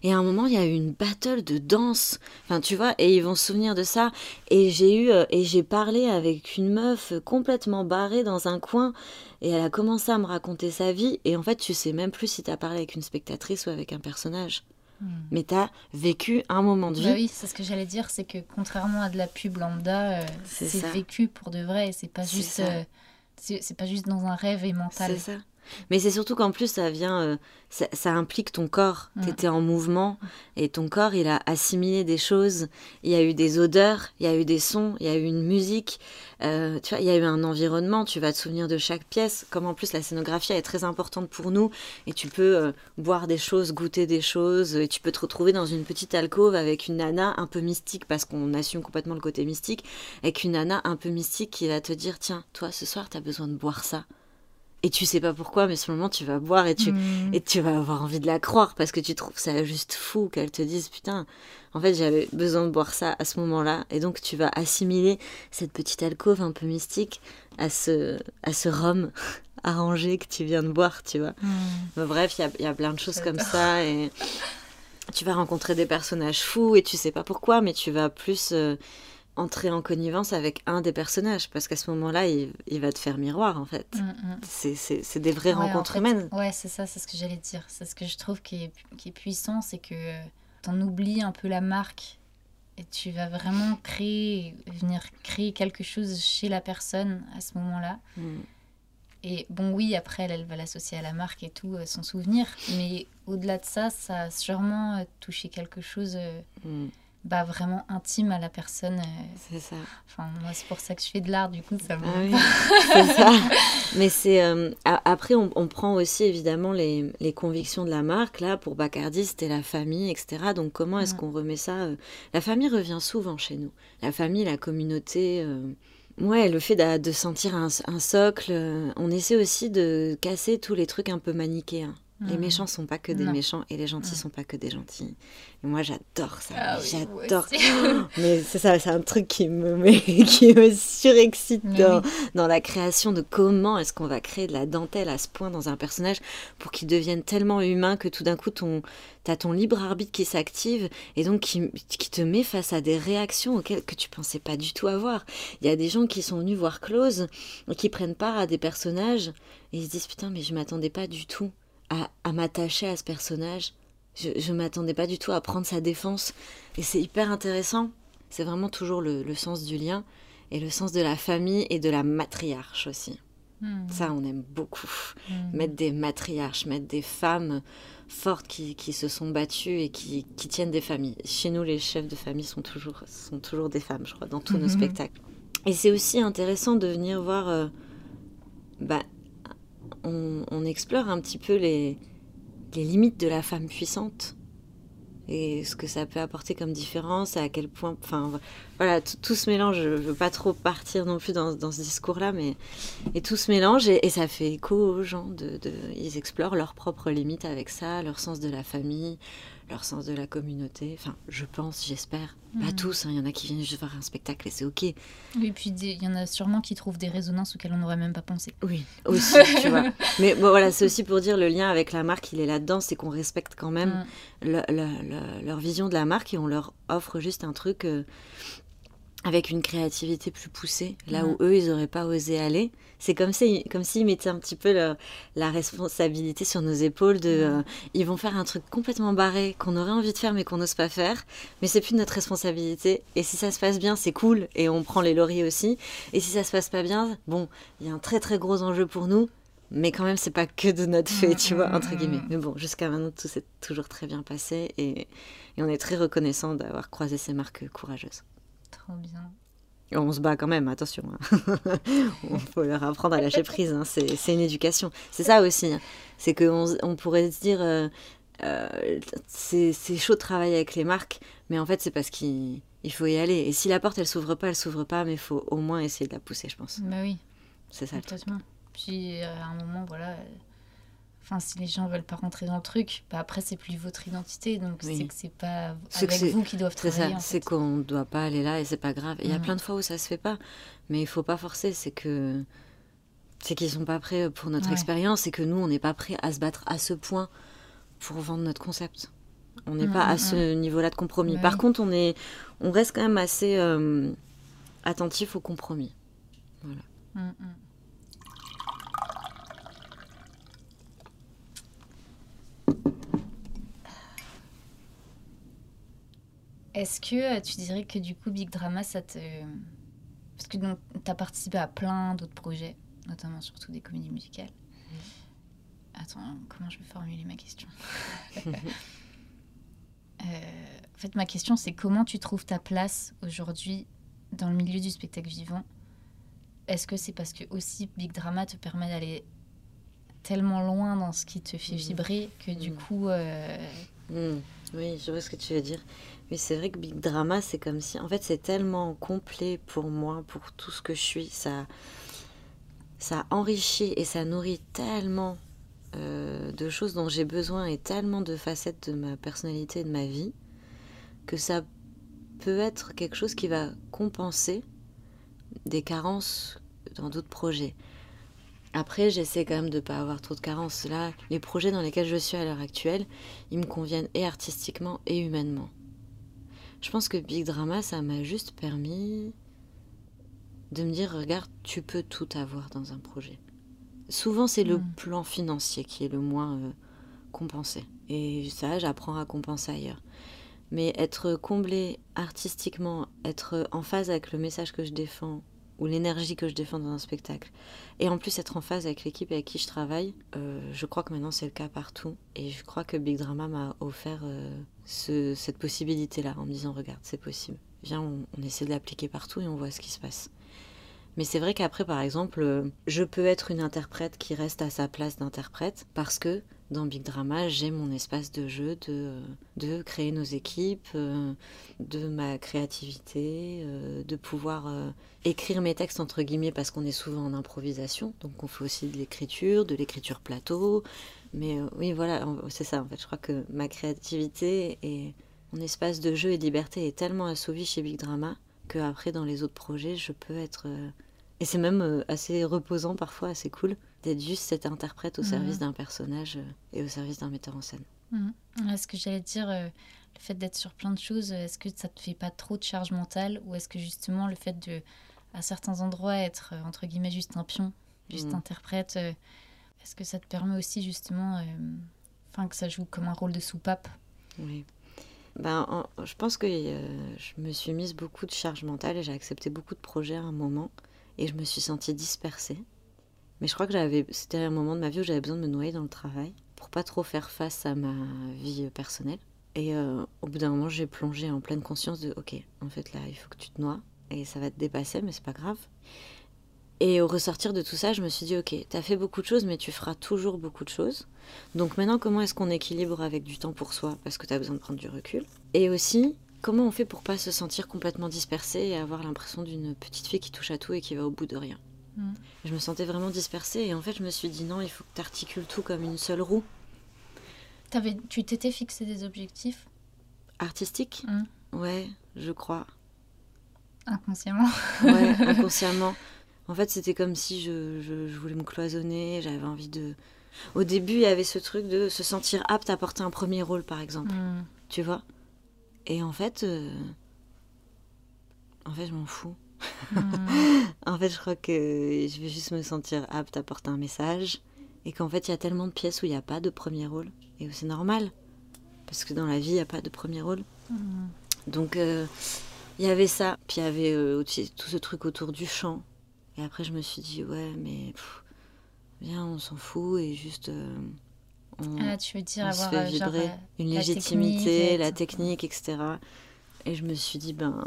Et à un moment, il y a eu une battle de danse. Enfin, tu vois, et ils vont se souvenir de ça. Et j'ai eu, euh, et j'ai parlé avec une meuf complètement barrée dans un coin. Et elle a commencé à me raconter sa vie. Et en fait, tu sais même plus si t'as parlé avec une spectatrice ou avec un personnage. Mm. Mais t'as vécu un moment de vie. Bah oui, c'est ce que j'allais dire, c'est que contrairement à de la pub lambda, euh, C'est vécu pour de vrai. C'est pas juste, euh, c'est pas juste dans un rêve et mental. C'est ça. Mais c'est surtout qu'en plus, ça vient, euh, ça, ça implique ton corps. Mm. T'étais en mouvement et ton corps, il a assimilé des choses. Il y a eu des odeurs, il y a eu des sons, il y a eu une musique. euh, tu vois, il y a eu un environnement. Tu vas te souvenir de chaque pièce. Comme en plus la scénographie est très importante pour nous et tu peux euh, boire des choses, goûter des choses et tu peux te retrouver dans une petite alcôve avec une nana un peu mystique parce qu'on assume complètement le côté mystique, avec une nana un peu mystique qui va te dire tiens, toi ce soir t'as besoin de boire ça. Et tu sais pas pourquoi, mais sur le moment tu vas boire et tu, Mm. et tu vas avoir envie de la croire parce que tu trouves ça juste fou qu'elle te dise putain, en fait j'avais besoin de boire ça à ce moment-là. Et donc tu vas assimiler cette petite alcôve un peu mystique à ce, à ce rhum arrangé que tu viens de boire, tu vois. Mm. Bah, bref, il y a, y a plein de choses comme ça et tu vas rencontrer des personnages fous et tu sais pas pourquoi, mais tu vas plus euh, entrer en connivence avec un des personnages parce qu'à ce moment-là, il, il va te faire miroir en fait. Mm, mm. C'est- des vraies Ouais, en rencontres fait, humaines. Ouais, c'est ça, c'est ce que j'allais dire. C'est ce que je trouve qui est, qui est puissant, c'est que t'en oublies un peu la marque et tu vas vraiment créer, venir créer quelque chose chez la personne à ce moment-là. Mm. Et bon, oui, après, elle, elle va l'associer à la marque et tout, euh, son souvenir. Mais au-delà de ça, ça a sûrement euh, touché quelque chose euh, Mm. Bah, vraiment intime à la personne. euh. C'est ça. Enfin, moi, c'est pour ça que je fais de l'art, du coup, ça me... Ah oui, c'est ça. Mais c'est euh, après on, on prend aussi évidemment les, les convictions de la marque. Là pour Bacardi c'était la famille, etc. Donc comment est-ce qu'on remet ça euh, La famille revient souvent chez nous. La famille, la communauté. euh, Ouais, le fait de, sentir un, un socle. euh, on essaie aussi de casser tous les trucs un peu manichéens. Les Hmm. méchants sont pas que des Non. méchants et les gentils Hmm. sont pas que des gentils. Et moi j'adore ça. Ah oui, j'adore. Mais c'est ça, c'est un truc qui me, met- qui me surexcite dans, oui. dans la création de comment est-ce qu'on va créer de la dentelle à ce point dans un personnage pour qu'il devienne tellement humain que tout d'un coup ton, t'as ton libre arbitre qui s'active et donc qui, qui te met face à des réactions auxquelles que tu pensais pas du tout avoir. Il y a des gens qui sont venus voir Close et qui prennent part à des personnages et ils se disent putain mais je m'attendais pas du tout à, à m'attacher à ce personnage. Je, je m'attendais pas du tout à prendre sa défense et c'est hyper intéressant. C'est vraiment toujours le, le sens du lien et le sens de la famille et de la matriarche aussi. Hmm. Ça, on aime beaucoup. Hmm. Mettre des matriarches, mettre des femmes fortes qui, qui se sont battues et qui, qui tiennent des familles. Chez nous, les chefs de famille sont toujours, sont toujours des femmes, je crois, dans tous nos Mhm. spectacles. Et c'est aussi intéressant de venir voir. euh, bah, on, explore un petit peu les, les limites de la femme puissante et ce que ça peut apporter comme différence à quel point. Enfin, voilà, tout, ce mélange. Je veux pas trop partir non plus dans, dans ce discours-là, mais et tout se mélange et, et ça fait écho aux gens. De, de- ils explorent leurs propres limites avec ça, leur sens de la famille, leur sens de la communauté. Enfin, je pense, j'espère. Pas Mhm. tous, hein, il y en a qui viennent juste voir un spectacle et c'est ok. Oui, puis il y en a sûrement qui trouvent des résonances auxquelles on n'aurait même pas pensé. Oui, aussi, tu vois. Mais bon, voilà, c'est aussi pour dire le lien avec la marque, il est là-dedans, c'est qu'on respecte quand même le- le- le- leur vision de la marque et on leur offre juste un truc euh, avec une créativité plus poussée, là où eux, ils n'auraient pas osé aller. C'est comme si, comme s'ils mettaient un petit peu la responsabilité sur nos épaules de... Euh, ils vont faire un truc complètement barré qu'on aurait envie de faire mais qu'on n'ose pas faire, mais c'est plus de notre responsabilité. Et si ça se passe bien, c'est cool et on prend les lauriers aussi. Et si ça se passe pas bien, bon, il y a un très très gros enjeu pour nous, mais quand même, c'est pas que de notre fait, tu vois, entre guillemets. Mais bon, jusqu'à maintenant, tout s'est toujours très bien passé et, et on est très reconnaissant d'avoir croisé ces marques courageuses. Trop bien. On se bat quand même, attention. hein. Il faut leur apprendre à lâcher prise, hein, c'est une éducation. C'est ça aussi, hein. c'est qu'on on pourrait se dire, euh, euh, c'est chaud de travailler avec les marques, mais en fait, c'est parce qu'il il faut y aller. Et si la porte, elle s'ouvre pas, elle s'ouvre pas, mais il faut au moins essayer de la pousser, je pense. Bah oui, C'est ça. Puis euh, à un moment, voilà. Enfin, si les gens veulent pas rentrer dans le truc, bah après c'est plus votre identité, donc Oui. c'est que c'est pas avec c'est- vous qui doivent travailler. c'est qu'on ne doit pas aller là et c'est pas grave. Il y a Mhm. plein de fois où ça se fait pas, mais il faut pas forcer. C'est que c'est qu'ils sont pas prêts pour notre Ouais. expérience et que nous on n'est pas prêts à se battre à ce point pour vendre notre concept. On n'est Mhm, pas à mhm. ce niveau-là de compromis. Bah Par oui. contre, on est, on reste quand même assez euh, attentif au compromis. Mm, Est-ce que euh, tu dirais que du coup Big Drama, ça te... Parce que tu as participé à plein d'autres projets, notamment surtout des comédies musicales. Attends, comment je vais formuler ma question Euh, En fait, ma question, c'est comment tu trouves ta place aujourd'hui dans le milieu du spectacle vivant? Est-ce que c'est parce que aussi Big Drama te permet d'aller tellement loin dans ce qui te fait Mhm. vibrer que du Mhm. coup... euh, Hmm, Oui, je vois ce que tu veux dire. Mais c'est vrai que Big Drama, c'est comme si. En fait, c'est tellement complet pour moi, pour tout ce que je suis. Ça, ça enrichit et ça nourrit tellement euh, de choses dont j'ai besoin et tellement de facettes de ma personnalité et de ma vie que ça peut être quelque chose qui va compenser des carences dans d'autres projets. Après, j'essaie quand même de ne pas avoir trop de carences. Là, les projets dans lesquels je suis à l'heure actuelle, ils me conviennent et artistiquement et humainement. Je pense que Big Drama, ça m'a juste permis de me dire, regarde, tu peux tout avoir dans un projet. Souvent, c'est le Mm. plan financier qui est le moins euh, compensé. Et ça, j'apprends à compenser ailleurs. Mais être comblé artistiquement, être en phase avec le message que je défends ou l'énergie que je défends dans un spectacle, et en plus être en phase avec l'équipe avec qui je travaille, euh, je crois que maintenant c'est le cas partout. Et je crois que Big Drama m'a offert euh, ce- cette possibilité-là en me disant regarde, c'est possible. Viens, on essaie de l'appliquer partout et on voit ce qui se passe. Mais c'est vrai qu'après, par exemple, euh, je peux être une interprète qui reste à sa place d'interprète parce que dans Big Drama, j'ai mon espace de jeu, de, de créer nos équipes, euh, de ma créativité, euh, de pouvoir écrire mes textes entre guillemets parce qu'on est souvent en improvisation, donc on fait aussi de l'écriture, de l'écriture plateau. Mais oui, voilà, c'est ça en fait. Je crois que ma créativité et mon espace de jeu et de liberté est tellement assouvi chez Big Drama que après dans les autres projets, je peux être et c'est même euh, assez reposant parfois, assez cool d'être juste cet interprète au mhm. service d'un personnage euh, et au service d'un metteur en scène. Mhm. Est-ce que j'allais dire, euh, le fait d'être sur plein de choses, est-ce que ça te fait pas trop de charge mentale ou est-ce que justement le fait de, à certains endroits, être entre guillemets juste un pion, juste mhm. interprète, est-ce que ça te permet aussi justement, enfin que ça joue comme un rôle de soupape? Oui. Ben, je pense que je me suis mise beaucoup de charge mentale et j'ai accepté beaucoup de projets à un moment et je me suis sentie dispersée. Mais je crois que j'avais, c'était un moment de ma vie où j'avais besoin de me noyer dans le travail pour pas trop faire face à ma vie personnelle. Et euh, au bout d'un moment, j'ai plongé en pleine conscience de OK, en fait là, il faut que tu te noies et ça va te dépasser, mais c'est pas grave. Et au ressortir de tout ça, je me suis dit OK, tu as fait beaucoup de choses, mais tu feras toujours beaucoup de choses. Donc maintenant, comment est-ce qu'on équilibre avec du temps pour soi parce que tu as besoin de prendre du recul? Et aussi, Comment on fait pour pas se sentir complètement dispersé et avoir l'impression d'une petite fille qui touche à tout et qui va au bout de rien mm. Je me sentais vraiment dispersée et en fait je me suis dit non, il faut que tu articules tout comme une seule roue. Avais, tu t'étais fixé des objectifs Artistiques mm. Ouais, je crois. Inconsciemment Ouais, inconsciemment. En fait, c'était comme si je, je, voulais me cloisonner, j'avais envie de... Au début, il y avait ce truc de se sentir apte à porter un premier rôle, par exemple. Mm. Tu vois? Et en fait, euh, en fait, je m'en fous. Hmm. en fait, je crois que je vais juste me sentir apte à porter un message. Et qu'en fait, il y a tellement de pièces où il n'y a pas de premier rôle. Et où c'est normal. Parce que dans la vie, il n'y a pas de premier rôle. Hmm. Donc, euh, il y avait ça. Puis il y avait euh, tout ce truc autour du chant. Et après, je me suis dit, ouais, mais viens, on s'en fout. Et juste ah, tu veux dire avoir se fait euh, vibrer euh, une légitimité, la technique, etc. Et je me suis dit, ben,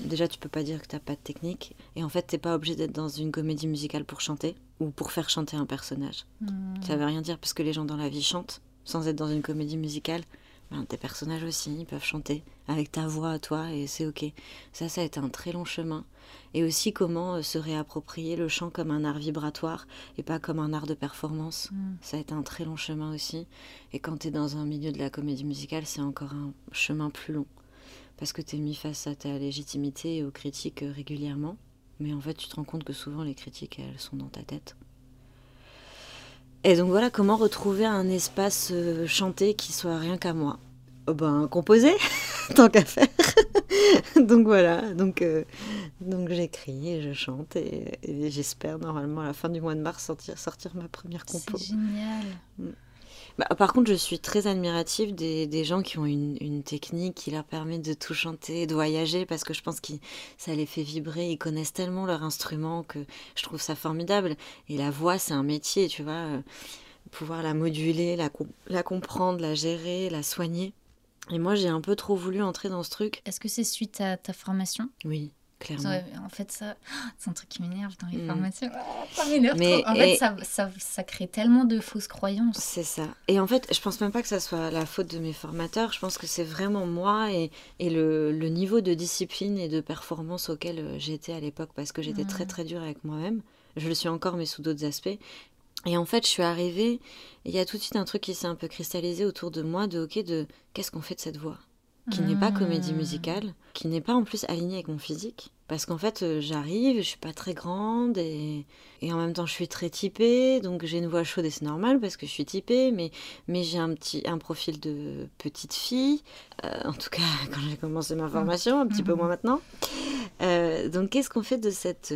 déjà, tu peux pas dire que t'as pas de technique. Et en fait, t'es pas obligé d'être dans une comédie musicale pour chanter ou pour faire chanter un personnage. Hmm. Ça veut rien dire parce que les gens dans la vie chantent sans être dans une comédie musicale. Ben, tes personnages aussi, ils peuvent chanter avec ta voix à toi et c'est ok. Ça, ça a été un très long chemin et aussi comment euh, se réapproprier le chant comme un art vibratoire et pas comme un art de performance. Mm. Ça a été un très long chemin aussi. Et quand tu es dans un milieu de la comédie musicale, c'est encore un chemin plus long. Parce que tu es mis face à ta légitimité et aux critiques euh, régulièrement. Mais en fait, tu te rends compte que souvent les critiques, elles sont dans ta tête. Et donc voilà, comment retrouver un espace euh, chanté qui soit rien qu'à moi oh Ben, composer tant qu'à faire. donc voilà, donc, euh, donc j'écris et je chante et, j'espère normalement à la fin du mois de mars sortir, sortir ma première compo. C'est génial. Mm. Bah, par contre, je suis très admirative des, des gens qui ont une, une, technique qui leur permet de tout chanter, de voyager, parce que je pense que ça les fait vibrer. Ils connaissent tellement leur instrument que je trouve ça formidable. Et la voix, c'est un métier, tu vois. Euh, pouvoir la moduler, la, la comprendre, la gérer, la soigner. Et moi, j'ai un peu trop voulu entrer dans ce truc. Est-ce que c'est suite à ta formation? Oui, clairement. en fait, ça, c'est un truc qui m'énerve dans les mm. formations. Ah, ça m'énerve trop. En fait, ça, ça, ça, crée tellement de fausses croyances. C'est ça. Et en fait, je pense même pas que ça soit la faute de mes formateurs. Je pense que c'est vraiment moi et, et le, le, niveau de discipline et de performance auquel euh, j'étais à l'époque parce que j'étais très mm. très dure avec moi-même. Je le suis encore, mais sous d'autres aspects. Et en fait, je suis arrivée, il y a tout de suite un truc qui s'est un peu cristallisé autour de moi, de ok, de qu'est-ce qu'on fait de cette voix? Qui n'est pas comédie mmh. musicale, qui n'est pas en plus alignée avec mon physique. Parce qu'en fait, euh, j'arrive, je suis pas très grande et, et, en même temps, je suis très typée. Donc, j'ai une voix chaude et c'est normal parce que je suis typée, mais, mais j'ai un, petit, un profil de petite fille. Euh, en tout cas, quand j'ai commencé ma formation, un petit peu mmh. moins maintenant. Euh, donc, qu'est-ce qu'on fait de cette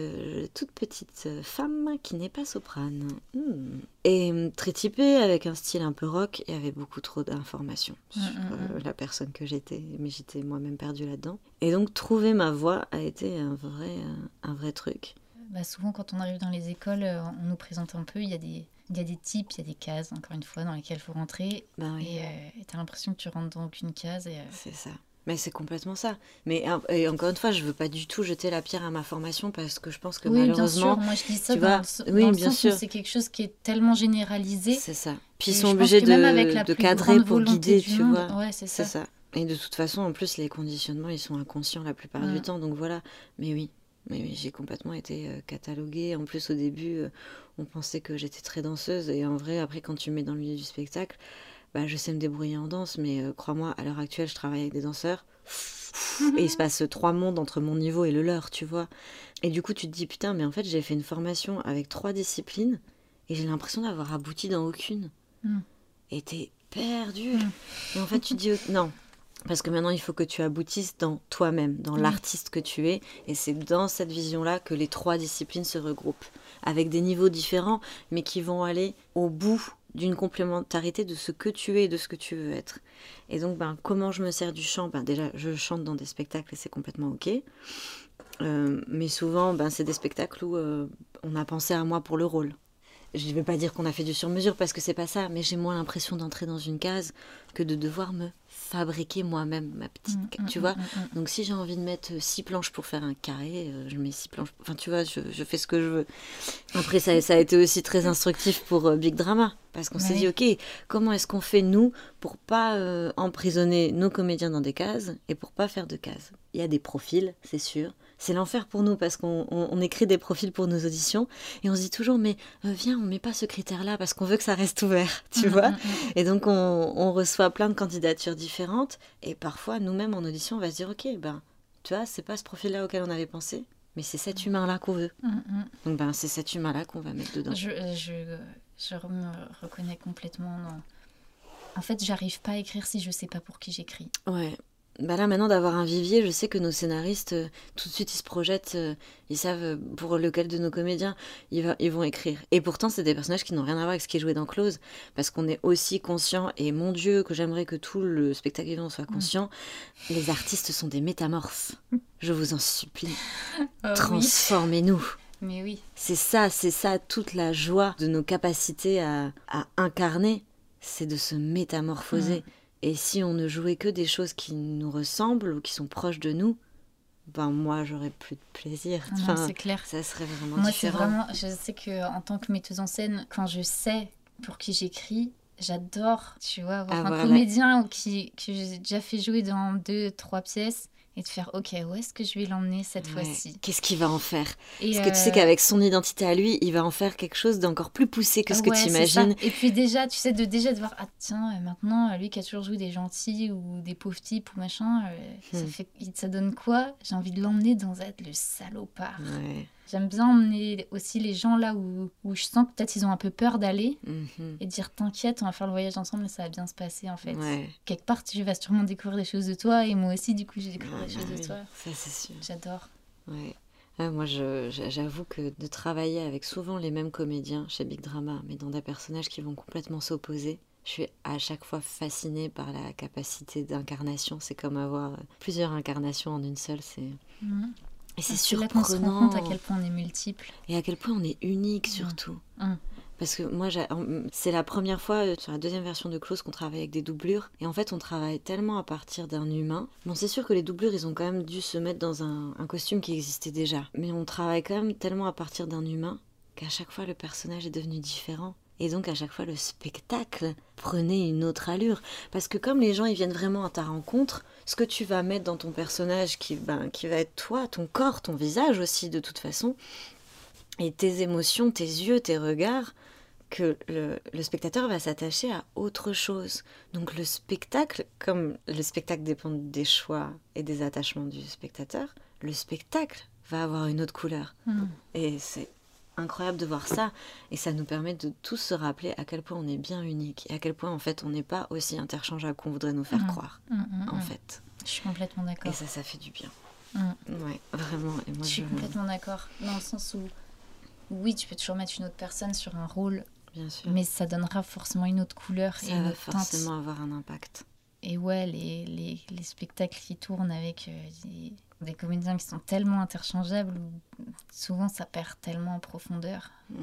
toute petite femme qui n'est pas soprane? Hmm. Et très typée, avec un style un peu rock et avec beaucoup trop d'informations mmh, sur la personne que j'étais. Mais j'étais moi-même perdue là-dedans. Et donc, trouver ma voix a été un vrai, un vrai truc. Bah souvent, quand on arrive dans les écoles, euh, on nous présente un peu. Il y a des, il y a des types, il y a des cases, encore une fois, dans lesquelles il faut rentrer. Bah et euh, tu as l'impression que tu rentres dans aucune case. Euh, C'est ça. Mais c'est complètement ça. Mais et encore une fois, je veux pas du tout jeter la pierre à ma formation parce que je pense que oui, malheureusement, bien sûr. Moi, je dis ça dans, le, oui, bien sûr. c'est quelque chose qui est tellement généralisé. C'est ça. Puis ils sont obligés de, de cadrer pour guider, tu vois. Ouais, c'est ça. ça. Et de toute façon, en plus, les conditionnements, ils sont inconscients la plupart du temps. Donc voilà. Mais oui, mais oui, j'ai complètement été euh, cataloguée. En plus, au début, euh, on pensait que j'étais très danseuse. Et en vrai, après, quand tu me mets dans le milieu du spectacle, bah, je sais me débrouiller en danse, mais euh, crois-moi, à l'heure actuelle, je travaille avec des danseurs. et il se passe trois mondes entre mon niveau et le leur, tu vois. Et du coup, tu te dis, putain, mais en fait, j'ai fait une formation avec trois disciplines et j'ai l'impression d'avoir abouti dans aucune. Mm. Et t'es perdu. Mm. Et en fait, tu te dis, non, parce que maintenant, il faut que tu aboutisses dans toi-même, dans l'artiste que tu es. Et c'est dans cette vision-là que les trois disciplines se regroupent, avec des niveaux différents, mais qui vont aller au bout d'une complémentarité de ce que tu es et de ce que tu veux être. Et donc, ben, comment je me sers du chant? Ben, Déjà, je chante dans des spectacles et c'est complètement OK. Euh, mais souvent, ben, c'est des spectacles où euh, on a pensé à moi pour le rôle. Je ne vais pas dire qu'on a fait du sur-mesure parce que c'est pas ça, mais j'ai moins l'impression d'entrer dans une case que de devoir me fabriquer moi-même ma petite. Mm, mm, tu vois mm, Donc si j'ai envie de mettre six planches pour faire un carré, euh, je mets six planches. Enfin, tu vois, je, fais ce que je veux. Après, ça, ça a été aussi très instructif pour euh, Big Drama. Parce qu'on s'est dit, OK, comment est-ce qu'on fait, nous, pour pas euh, emprisonner nos comédiens dans des cases et pour pas faire de cases? Il y a des profils, c'est sûr c'est l'enfer pour nous parce qu'on écrit des profils pour nos auditions et on se dit toujours mais euh, viens on met pas ce critère là parce qu'on veut que ça reste ouvert tu mm, vois. mm, mm. et donc on, reçoit plein de candidatures différentes et parfois nous-mêmes en audition on va se dire ok ben tu vois c'est pas ce profil là auquel on avait pensé mais c'est cet humain là qu'on veut. Donc ben c'est cet humain là qu'on va mettre dedans. Je, je, je me reconnais complètement en fait j'arrive pas à écrire si je sais pas pour qui j'écris. Ouais bah là maintenant d'avoir un vivier, je sais que nos scénaristes, euh, tout de suite ils se projettent, euh, ils savent euh, pour lequel de nos comédiens ils, va, ils vont écrire. Et pourtant c'est des personnages qui n'ont rien à voir avec ce qui est joué dans Close, parce qu'on est aussi conscient, et mon Dieu que j'aimerais que tout le spectacle vivant soit conscient, les artistes sont des métamorphes. Je vous en supplie, oh transformez-nous. Mais oui. C'est ça, c'est ça toute la joie de nos capacités à, à incarner, c'est de se métamorphoser. Et si on ne jouait que des choses qui nous ressemblent ou qui sont proches de nous, ben moi j'aurais plus de plaisir. Ah c'est clair. Ça serait vraiment moi, différent. Vraiment, je sais que en tant que metteuse en scène, quand je sais pour qui j'écris, j'adore, tu vois, avoir un comédien qui, que j'ai déjà fait jouer dans deux, trois pièces et de faire ok où est-ce que je vais l'emmener cette fois-ci? Qu'est-ce qu'il va en faire? Parce que tu sais euh, qu'avec son identité à lui il va en faire quelque chose d'encore plus poussé que ce que tu imagines et puis déjà tu sais de déjà de voir ah tiens euh, maintenant lui qui a toujours joué des gentils ou des pauvres types ou machin euh, ça hmm. fait ça donne quoi? J'ai envie de l'emmener dans être le salopard. Ouais. J'aime bien emmener aussi les gens là où, où je sens que peut-être ils ont un peu peur d'aller mhm. et dire t'inquiète, on va faire le voyage ensemble et ça va bien se passer en fait. Quelque part, tu vas sûrement découvrir des choses de toi et moi aussi, du coup, j'ai découvert des choses de toi. Ça, c'est sûr. J'adore. Ouais. moi, j'avoue que de travailler avec souvent les mêmes comédiens chez Big Drama, mais dans des personnages qui vont complètement s'opposer, je suis à chaque fois fascinée par la capacité d'incarnation. C'est comme avoir plusieurs incarnations en une seule. C'est mhm. Et c'est surprenant. se rend compte à quel point on est multiple. Et à quel point on est unique surtout. Parce que moi, c'est la première fois euh, sur la deuxième version de Close qu'on travaille avec des doublures. Et en fait, on travaille tellement à partir d'un humain. Bon, c'est sûr que les doublures, ils ont quand même dû se mettre dans un, un costume qui existait déjà. Mais on travaille quand même tellement à partir d'un humain qu'à chaque fois, le personnage est devenu différent. Et donc à chaque fois le spectacle prenait une autre allure. Parce que comme les gens ils viennent vraiment à ta rencontre, ce que tu vas mettre dans ton personnage qui, ben, qui va être toi, ton corps, ton visage aussi de toute façon, et tes émotions, tes yeux, tes regards, que le, le spectateur va s'attacher à autre chose. Donc le spectacle, comme le spectacle dépend des choix et des attachements du spectateur, le spectacle va avoir une autre couleur. Hmm. Et c'est incroyable de voir ça. Et ça nous permet de tous se rappeler à quel point on est bien unique et à quel point en fait on n'est pas aussi interchangeable qu'on voudrait nous faire mmh. croire mmh, mmh, en fait. Je suis complètement d'accord. Et ça ça fait du bien. Ouais vraiment. Et moi, je suis complètement d'accord. Dans le sens où oui tu peux toujours mettre une autre personne sur un rôle bien sûr. mais ça donnera forcément une autre couleur ça et une va autre forcément avoir un impact et ouais les, les, les spectacles qui tournent avec euh, des des comédiens qui sont tellement interchangeables souvent ça perd tellement en profondeur. Mm.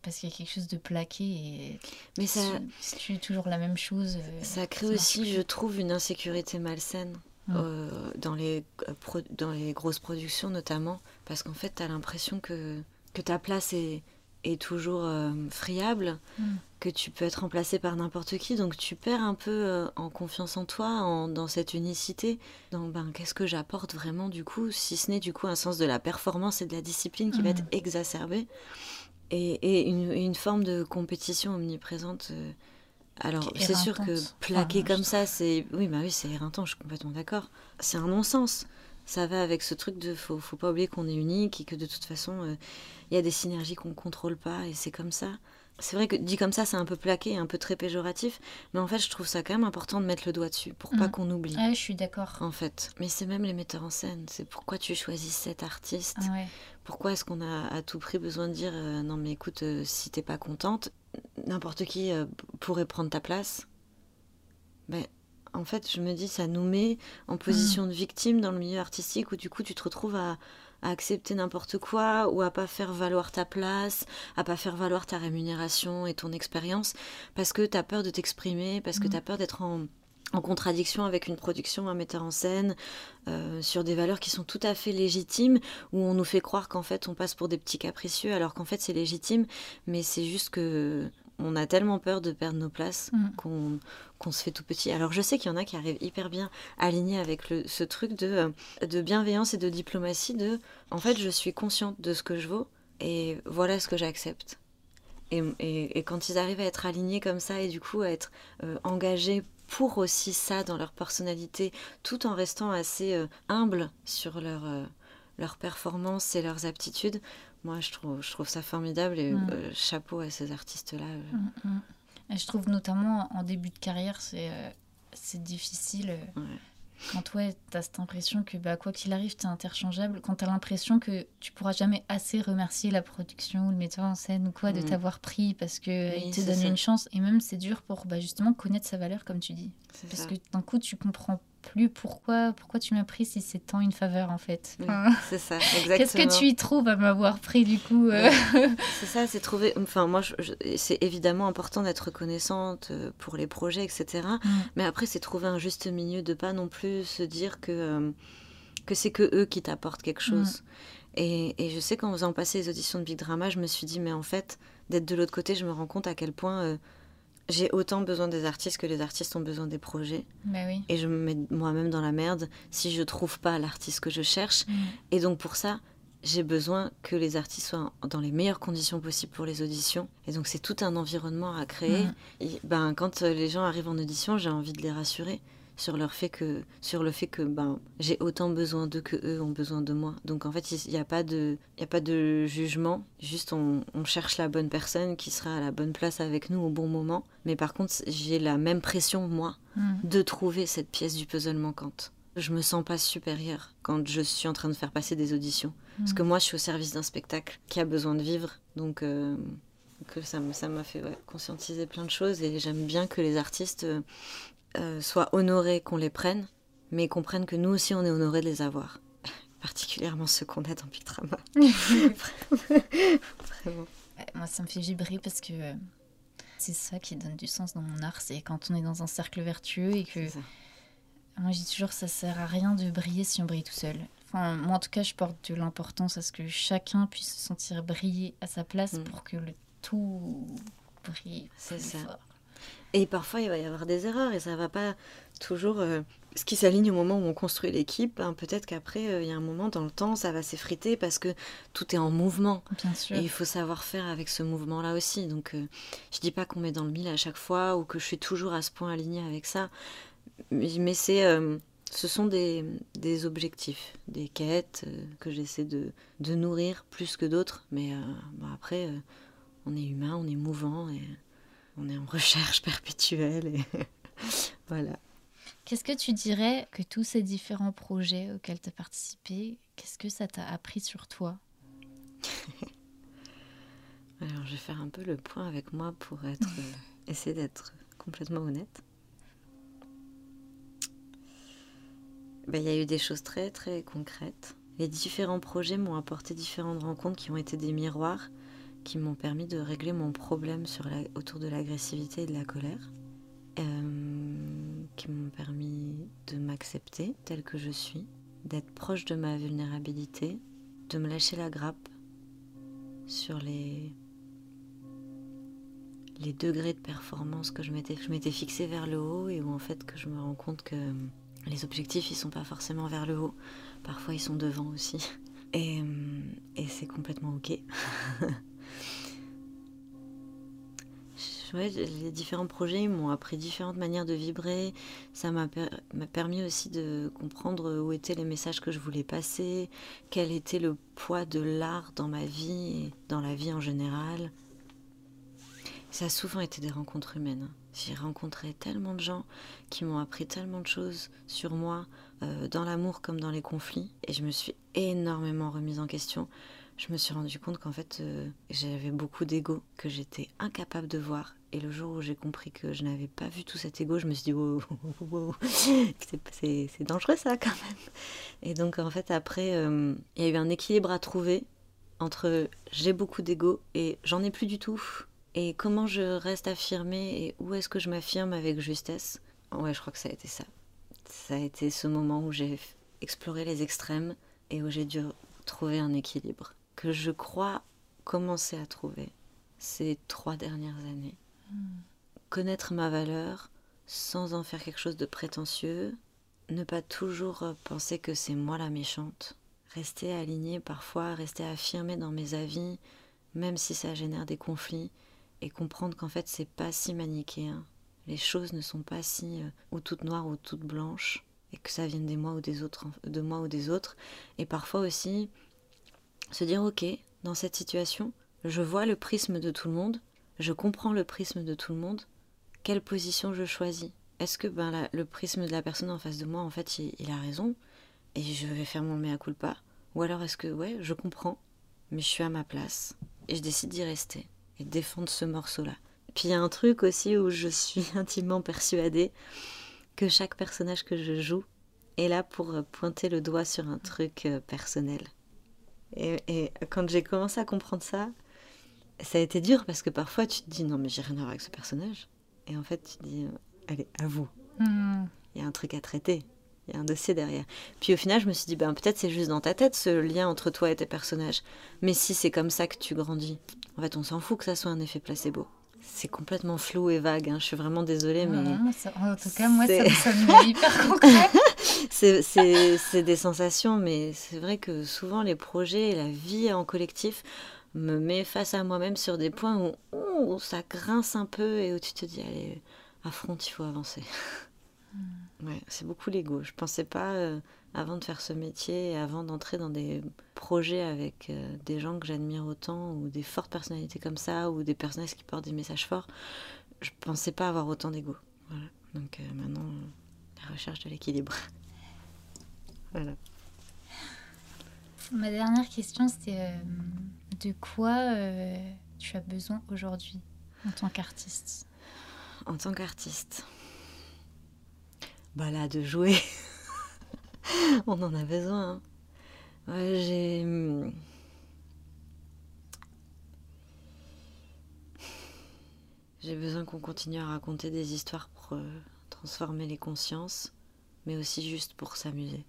Parce qu'il y a quelque chose de plaqué et mais ça si tu es toujours la même chose. Euh, ça crée aussi, je trouve, une insécurité malsaine. euh, dans, les, dans les grosses productions notamment, parce qu'en fait, tu as l'impression que, que ta place est, est toujours euh, friable, mm. Que tu peux être remplacé par n'importe qui, donc tu perds un peu euh, en confiance en toi, en, dans cette unicité, dans ben, qu'est-ce que j'apporte vraiment du coup, si ce n'est du coup un sens de la performance et de la discipline qui va être mm. exacerbé, et, et une, une, forme de compétition omniprésente. Euh, alors, c'est sûr que plaquer comme ça, c'est. Oui, bah oui, c'est éreintant, je suis complètement d'accord. C'est un non-sens ça va avec ce truc de faut, faut pas oublier qu'on est unique et que de toute façon euh, il y a des synergies qu'on ne contrôle pas et c'est comme ça. C'est vrai que dit comme ça, c'est un peu plaqué, un peu très péjoratif, mais en fait, je trouve ça quand même important de mettre le doigt dessus pour pas mm. qu'on oublie. Ouais, je suis d'accord. En fait, mais c'est même les metteurs en scène. C'est pourquoi tu choisis cet artiste? Ah pourquoi est-ce qu'on a à tout prix besoin de dire euh, non mais écoute, euh, si t'es pas contente, n'importe qui pourrait prendre ta place? Ben en fait, je me dis, ça nous met en position mm. de victime dans le milieu artistique où du coup, tu te retrouves à, accepter n'importe quoi ou à pas faire valoir ta place, à pas faire valoir ta rémunération et ton expérience parce que tu as peur de t'exprimer, parce que mm. tu as peur d'être en, contradiction avec une production, un metteur en scène, euh, sur des valeurs qui sont tout à fait légitimes, où on nous fait croire qu'en fait on passe pour des petits capricieux, alors qu'en fait c'est légitime, mais c'est juste que on a tellement peur de perdre nos places mm. qu'on se fait tout petit. Alors je sais qu'il y en a qui arrivent hyper bien alignés avec ce truc de, euh, de bienveillance et de diplomatie, de en fait je suis consciente de ce que je vaux et voilà ce que j'accepte. Et, quand ils arrivent à être alignés comme ça et du coup à être euh, engagés pour aussi ça dans leur personnalité, tout en restant assez euh, humbles sur leur, leur performance et leurs aptitudes, moi, je trouve, je trouve ça formidable et mm. euh, chapeau à ces artistes-là. Euh. Mm, mm. je trouve notamment en début de carrière, c'est euh, c'est difficile. Quand toi, tu as cette impression que bah, quoi qu'il arrive, tu es interchangeable, quand tu as l'impression que tu pourras jamais assez remercier la production ou le metteur en scène ou quoi de t'avoir pris parce qu'il te donne une chance. Et même, c'est dur pour bah, justement connaître sa valeur, comme tu dis. Parce que d'un coup, tu comprends plus pourquoi, pourquoi tu m'as pris si c'est tant une faveur en fait. c'est ça, exactement. Qu'est-ce que tu y trouves à m'avoir pris du coup euh C'est ça, c'est trouver. Enfin, moi, c'est évidemment important d'être reconnaissante euh, pour les projets, etc. Mm. Mais après, c'est trouver un juste milieu de pas non plus se dire que, euh, que c'est que eux qui t'apportent quelque chose. Mm. Et, et, je sais qu'en faisant passer les auditions de Big Drama, je me suis dit, mais en fait, d'être de l'autre côté, je me rends compte à quel point j'ai autant besoin des artistes que les artistes ont besoin des projets. Bah oui. Et je me mets moi-même dans la merde si je trouve pas l'artiste que je cherche. Mm. Et donc pour ça, j'ai besoin que les artistes soient dans les meilleures conditions possibles pour les auditions. Et donc c'est tout un environnement à créer. Mm. Et ben quand les gens arrivent en audition, j'ai envie de les rassurer sur leur fait que sur le fait que ben j'ai autant besoin d'eux que eux ont besoin de moi. Donc en fait il n'y a pas de y a pas de jugement. Juste on, cherche la bonne personne qui sera à la bonne place avec nous au bon moment. Mais par contre j'ai la même pression moi hmm. de trouver cette pièce du puzzle manquante. Je me sens pas supérieure quand je suis en train de faire passer des auditions. Parce que hmm. moi je suis au service d'un spectacle qui a besoin de vivre. Donc euh, que ça m'a fait conscientiser plein de choses. Et j'aime bien que les artistes euh, soient honorés qu'on les prenne, mais comprennent que nous aussi on est honorés de les avoir. Particulièrement ceux qu'on a dans Pictrama. Vraiment. Moi, ça me fait vibrer parce que c'est ça qui donne du sens dans mon art. C'est quand on est dans un cercle vertueux et que. Moi, je dis toujours, ça sert à rien de briller si on brille tout seul. Enfin, moi, en tout cas, je porte de l'importance à ce que chacun puisse se sentir briller à sa place mm. pour que le tout brille. C'est ça. Fort. Et parfois, il va y avoir des erreurs et ça va pas toujours. Euh, ce qui s'aligne au moment où on construit l'équipe, hein, peut-être qu'après, euh, il y a un moment dans le temps, ça va s'effriter parce que tout est en mouvement. Bien sûr. Et il faut savoir faire avec ce mouvement-là aussi. Donc, euh, je dis pas qu'on met dans le mille à chaque fois ou que je suis toujours à ce point aligné avec ça. Mais, c'est. ce sont des, des, objectifs, des quêtes que j'essaie de, de, nourrir plus que d'autres. Mais après, on est humain, on est mouvant et on est en recherche perpétuelle et voilà. Qu'est-ce que tu dirais que tous ces différents projets auxquels tu as participé, qu'est-ce que ça t'a appris sur toi? Alors, je vais faire un peu le point avec moi pour être, euh, essayer d'être complètement honnête. Ben, il y a eu des choses très très concrètes. Les différents projets m'ont apporté différentes rencontres qui ont été des miroirs qui m'ont permis de régler mon problème autour de l'agressivité et de la colère, euh, qui m'ont permis de m'accepter telle que je suis, d'être proche de ma vulnérabilité, de me lâcher la grappe sur les degrés de performance que je m'étais je fixé vers le haut et où en fait que je me rends compte que les objectifs ils sont pas forcément vers le haut. Parfois ils sont devant aussi. Et, et c'est complètement ok les différents projets m'ont appris différentes manières de vibrer. Ça m'a permis aussi de comprendre où étaient les messages que je voulais passer, quel était le poids de l'art dans ma vie et dans la vie en général. Ça a souvent été des rencontres humaines. J'ai rencontré tellement de gens qui m'ont appris tellement de choses sur moi, euh, dans l'amour comme dans les conflits, et je me suis énormément remise en question je me suis rendu compte qu'en fait, euh, j'avais beaucoup d'ego que j'étais incapable de voir. Et le jour où j'ai compris que je n'avais pas vu tout cet ego, je me suis dit, wow, wow, c'est dangereux ça quand même. Et donc, en fait, après, euh, il y a eu un équilibre à trouver entre j'ai beaucoup d'ego et j'en ai plus du tout. Et comment je reste affirmée et où est-ce que je m'affirme avec justesse? Ouais, je crois que ça a été ça. Ça a été ce moment où j'ai exploré les extrêmes et où j'ai dû trouver un équilibre que je crois commencer à trouver ces trois dernières années. Connaître ma valeur sans en faire quelque chose de prétentieux, ne pas toujours penser que c'est moi la méchante, rester alignée parfois, rester affirmée dans mes avis, même si ça génère des conflits, et comprendre qu'en fait c'est pas si manichéen. Les choses ne sont pas si euh, ou toutes noires ou toutes blanches, et que ça vienne des moi ou des autres, de moi ou des autres. Et parfois aussi se dire ok, dans cette situation, je vois le prisme de tout le monde, je comprends le prisme de tout le monde, quelle position je choisis. Est-ce que ben, le prisme de la personne en face de moi, en fait, il, a raison et je vais faire mon mea culpa? Ou alors est-ce que, ouais, je comprends, mais je suis à ma place et je décide d'y rester et de défendre ce morceau-là. Puis il y a un truc aussi où je suis intimement persuadée que chaque personnage que je joue est là pour pointer le doigt sur un truc euh, personnel. Et, quand j'ai commencé à comprendre ça, ça a été dur parce que parfois tu te dis non mais j'ai rien à voir avec ce personnage. Et en fait tu te dis allez à vous. Hmm. Il y a un truc à traiter. Il y a un dossier derrière. Puis au final je me suis dit ben peut-être c'est juste dans ta tête ce lien entre toi et tes personnages. Mais si c'est comme ça que tu grandis, en fait on s'en fout que ça soit un effet placebo. C'est complètement flou et vague. Hein. Je suis vraiment désolée, mais. en tout cas, moi, ça me sonne hyper concret. c'est des sensations, mais c'est vrai que souvent les projets et la vie en collectif me met face à moi-même sur des points où, ça grince un peu et où tu te dis, allez, affronte, il faut avancer. Hmm. Ouais, c'est beaucoup l'ego. Je pensais pas, euh, avant de faire ce métier, avant d'entrer dans des projets avec euh, des gens que j'admire autant, ou des fortes personnalités comme ça, ou des personnages qui portent des messages forts, je pensais pas avoir autant d'ego. Voilà. Donc euh, maintenant, la recherche de l'équilibre. voilà. Ma dernière question, c'était euh, de quoi tu as besoin aujourd'hui en tant qu'artiste? En tant qu'artiste Bah là, de jouer. On en a besoin. Hein j'ai. Hmm, j'ai besoin qu'on continue à raconter des histoires pour euh, transformer les consciences, mais aussi juste pour s'amuser,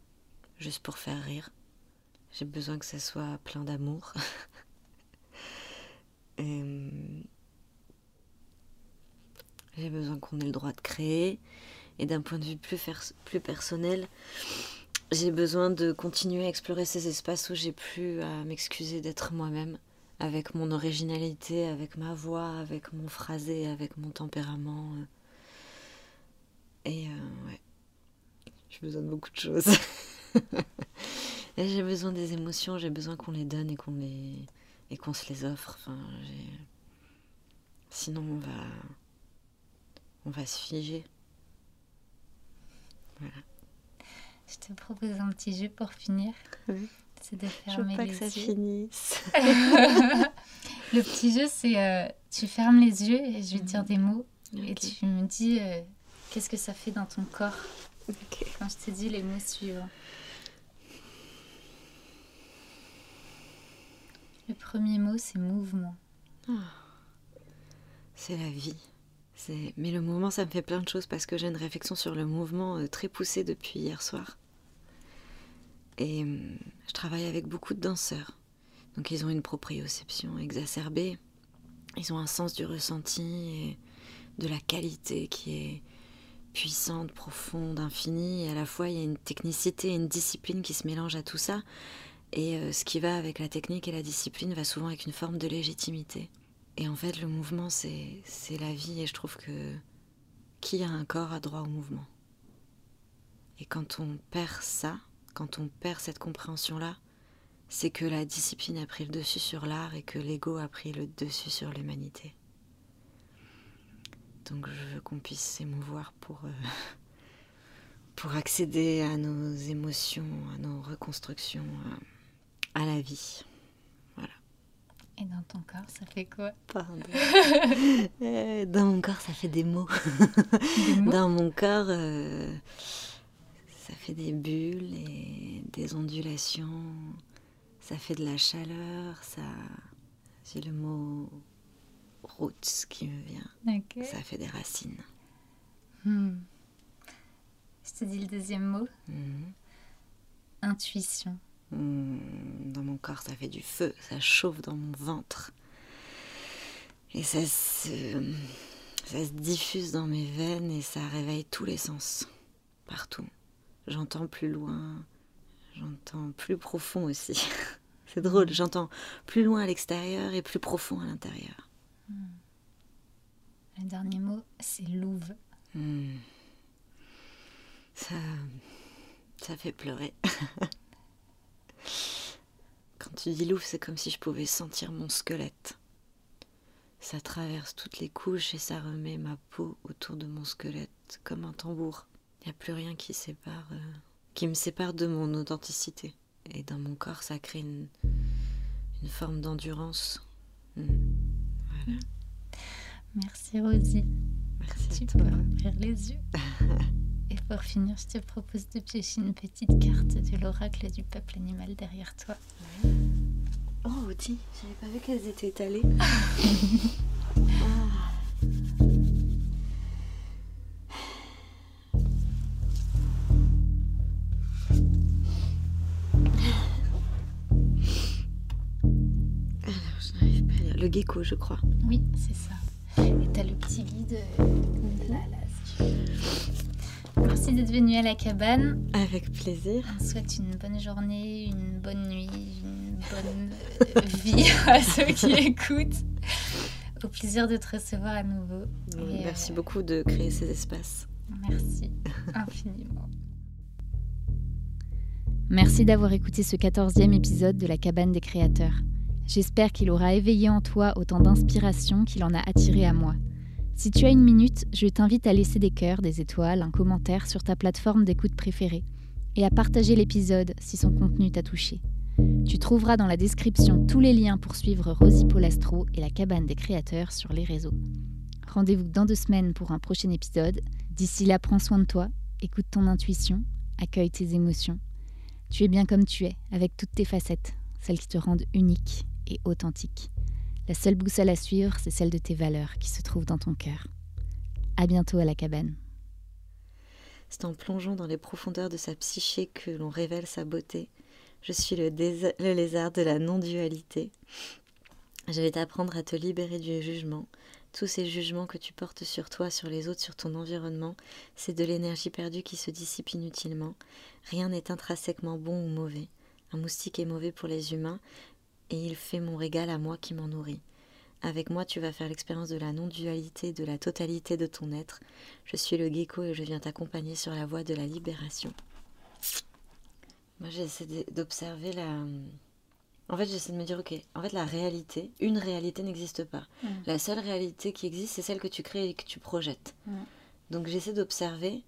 juste pour faire rire. J'ai besoin que ça soit plein d'amour. Hmm, j'ai besoin qu'on ait le droit de créer. Et d'un point de vue plus, personnel, j'ai besoin de continuer à explorer ces espaces où j'ai plus à m'excuser d'être moi-même, avec mon originalité, avec ma voix, avec mon phrasé, avec mon tempérament. Et euh, ouais, j'ai besoin de beaucoup de choses. j'ai besoin des émotions, j'ai besoin qu'on les donne et qu'on les et qu'on se les offre. Enfin, Sinon, on va on va se figer. Voilà. Je te propose un petit jeu pour finir. C'est de fermer Je veux pas que ça finisse. le petit jeu, c'est euh, tu fermes les yeux et je vais te dire des mots et tu me dis euh, qu'est-ce que ça fait dans ton corps quand je te dis les mots suivants. Le premier mot, c'est mouvement. Ah. C'est la vie. Mais le mouvement, ça me fait plein de choses parce que j'ai une réflexion sur le mouvement euh, très poussée depuis hier soir. Et hum, je travaille avec beaucoup de danseurs. Donc ils ont une proprioception exacerbée. Ils ont un sens du ressenti et de la qualité qui est puissante, profonde, infinie. Et à la fois, il y a une technicité et une discipline qui se mélangent à tout ça. Et euh, ce qui va avec la technique et la discipline va souvent avec une forme de légitimité. Et en fait, le mouvement, c'est la vie. Et je trouve que qui a un corps a droit au mouvement. Et quand on perd ça, quand on perd cette compréhension-là, c'est que la discipline a pris le dessus sur l'art et que l'ego a pris le dessus sur l'humanité. Donc je veux qu'on puisse s'émouvoir pour, euh, pour accéder à nos émotions, à nos reconstructions, la vie. Voilà. Et dans ton corps, ça fait quoi? Pardon. Euh, dans mon corps, ça fait des mots. Dans mon corps, euh, ça fait des bulles et des ondulations. Ça fait de la chaleur, ça. J'ai le mot roots qui me vient. Ça fait des racines. Hmm. Je te dis le deuxième mot. Hmm. Intuition. Hmm. Dans mon corps, ça fait du feu, ça chauffe dans mon ventre. Et ça se, ça se diffuse dans mes veines et ça réveille tous les sens, partout. J'entends plus loin, j'entends plus profond aussi. C'est drôle, j'entends plus loin à l'extérieur et plus profond à l'intérieur. Le dernier mot, c'est louve. Hmm. Ça, ça fait pleurer. Quand tu dis louve, c'est comme si je pouvais sentir mon squelette. Ça traverse toutes les couches et ça remet ma peau autour de mon squelette comme un tambour. Il n'y a plus rien qui sépare, euh, qui me sépare de mon authenticité. Et dans mon corps, ça crée une, forme d'endurance. Hmm. Merci Rosie. Merci tu peux ouvrir les yeux. Et pour finir, je te propose de piocher une petite carte de l'oracle du peuple animal derrière toi. Oh, Rosie, j'avais pas vu qu'elles étaient étalées. le gecko, je crois. Oui, c'est ça. Et t'as le petit guide de là, là, Merci d'être venu à la cabane. Avec plaisir. On souhaite une bonne journée, une bonne nuit, une bonne euh, vie à ceux qui écoutent. Au plaisir de te recevoir à nouveau. merci euh, beaucoup de créer ces espaces. Merci infiniment. Merci d'avoir écouté ce quatorzième épisode de la cabane des créateurs. J'espère qu'il aura éveillé en toi autant d'inspiration qu'il en a attiré à moi. Si tu as une minute, je t'invite à laisser des cœurs, des étoiles, un commentaire sur ta plateforme d'écoute préférée et à partager l'épisode si son contenu t'a touché. Tu trouveras dans la description tous les liens pour suivre Rosie Polastro et la cabane des créateurs sur les réseaux. Rendez-vous dans deux semaines pour un prochain épisode. D'ici là, prends soin de toi, écoute ton intuition, accueille tes émotions. Tu es bien comme tu es, avec toutes tes facettes, celles qui te rendent unique et authentique. La seule boussole à suivre, c'est celle de tes valeurs qui se trouvent dans ton cœur. À bientôt à la cabane. C'est en plongeant dans les profondeurs de sa psyché que l'on révèle sa beauté. Je suis le, le lézard de la non-dualité. Je vais t'apprendre à te libérer du jugement. Tous ces jugements que tu portes sur toi, sur les autres, sur ton environnement, c'est de l'énergie perdue qui se dissipe inutilement. Rien n'est intrinsèquement bon ou mauvais. Un moustique est mauvais pour les humains, et il fait mon régal à moi qui m'en nourrit. Avec moi, tu vas faire l'expérience de la non-dualité, de la totalité de ton être. Je suis le gecko et je viens t'accompagner sur la voie de la libération. Moi, j'essaie d'observer la. En fait, j'essaie de me dire, ok, en fait, la réalité, une réalité n'existe pas. Mm. La seule réalité qui existe, c'est celle que tu crées et que tu projettes. Mm. Donc, j'essaie d'observer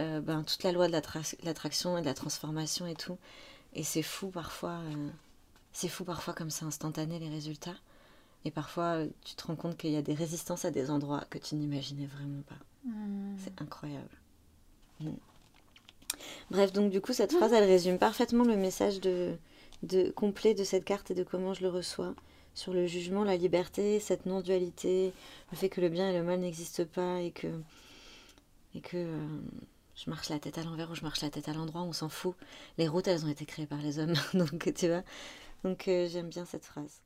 euh, ben, toute la loi de l'attraction et de la transformation et tout. Et c'est fou parfois. Euh, c'est fou parfois comme c'est instantané les résultats. Et parfois, tu te rends compte qu'il y a des résistances à des endroits que tu n'imaginais vraiment pas. Hmm. C'est incroyable. Hmm. Bref, donc du coup, cette phrase, elle résume parfaitement le message de, de, complet de cette carte et de comment je le reçois. sur le jugement, la liberté, cette non-dualité, le fait que le bien et le mal n'existent pas et que, et que euh, je marche la tête à l'envers ou je marche la tête à l'endroit, on s'en fout. Les routes, elles ont été créées par les hommes, donc tu vois. Donc euh, j'aime bien cette phrase.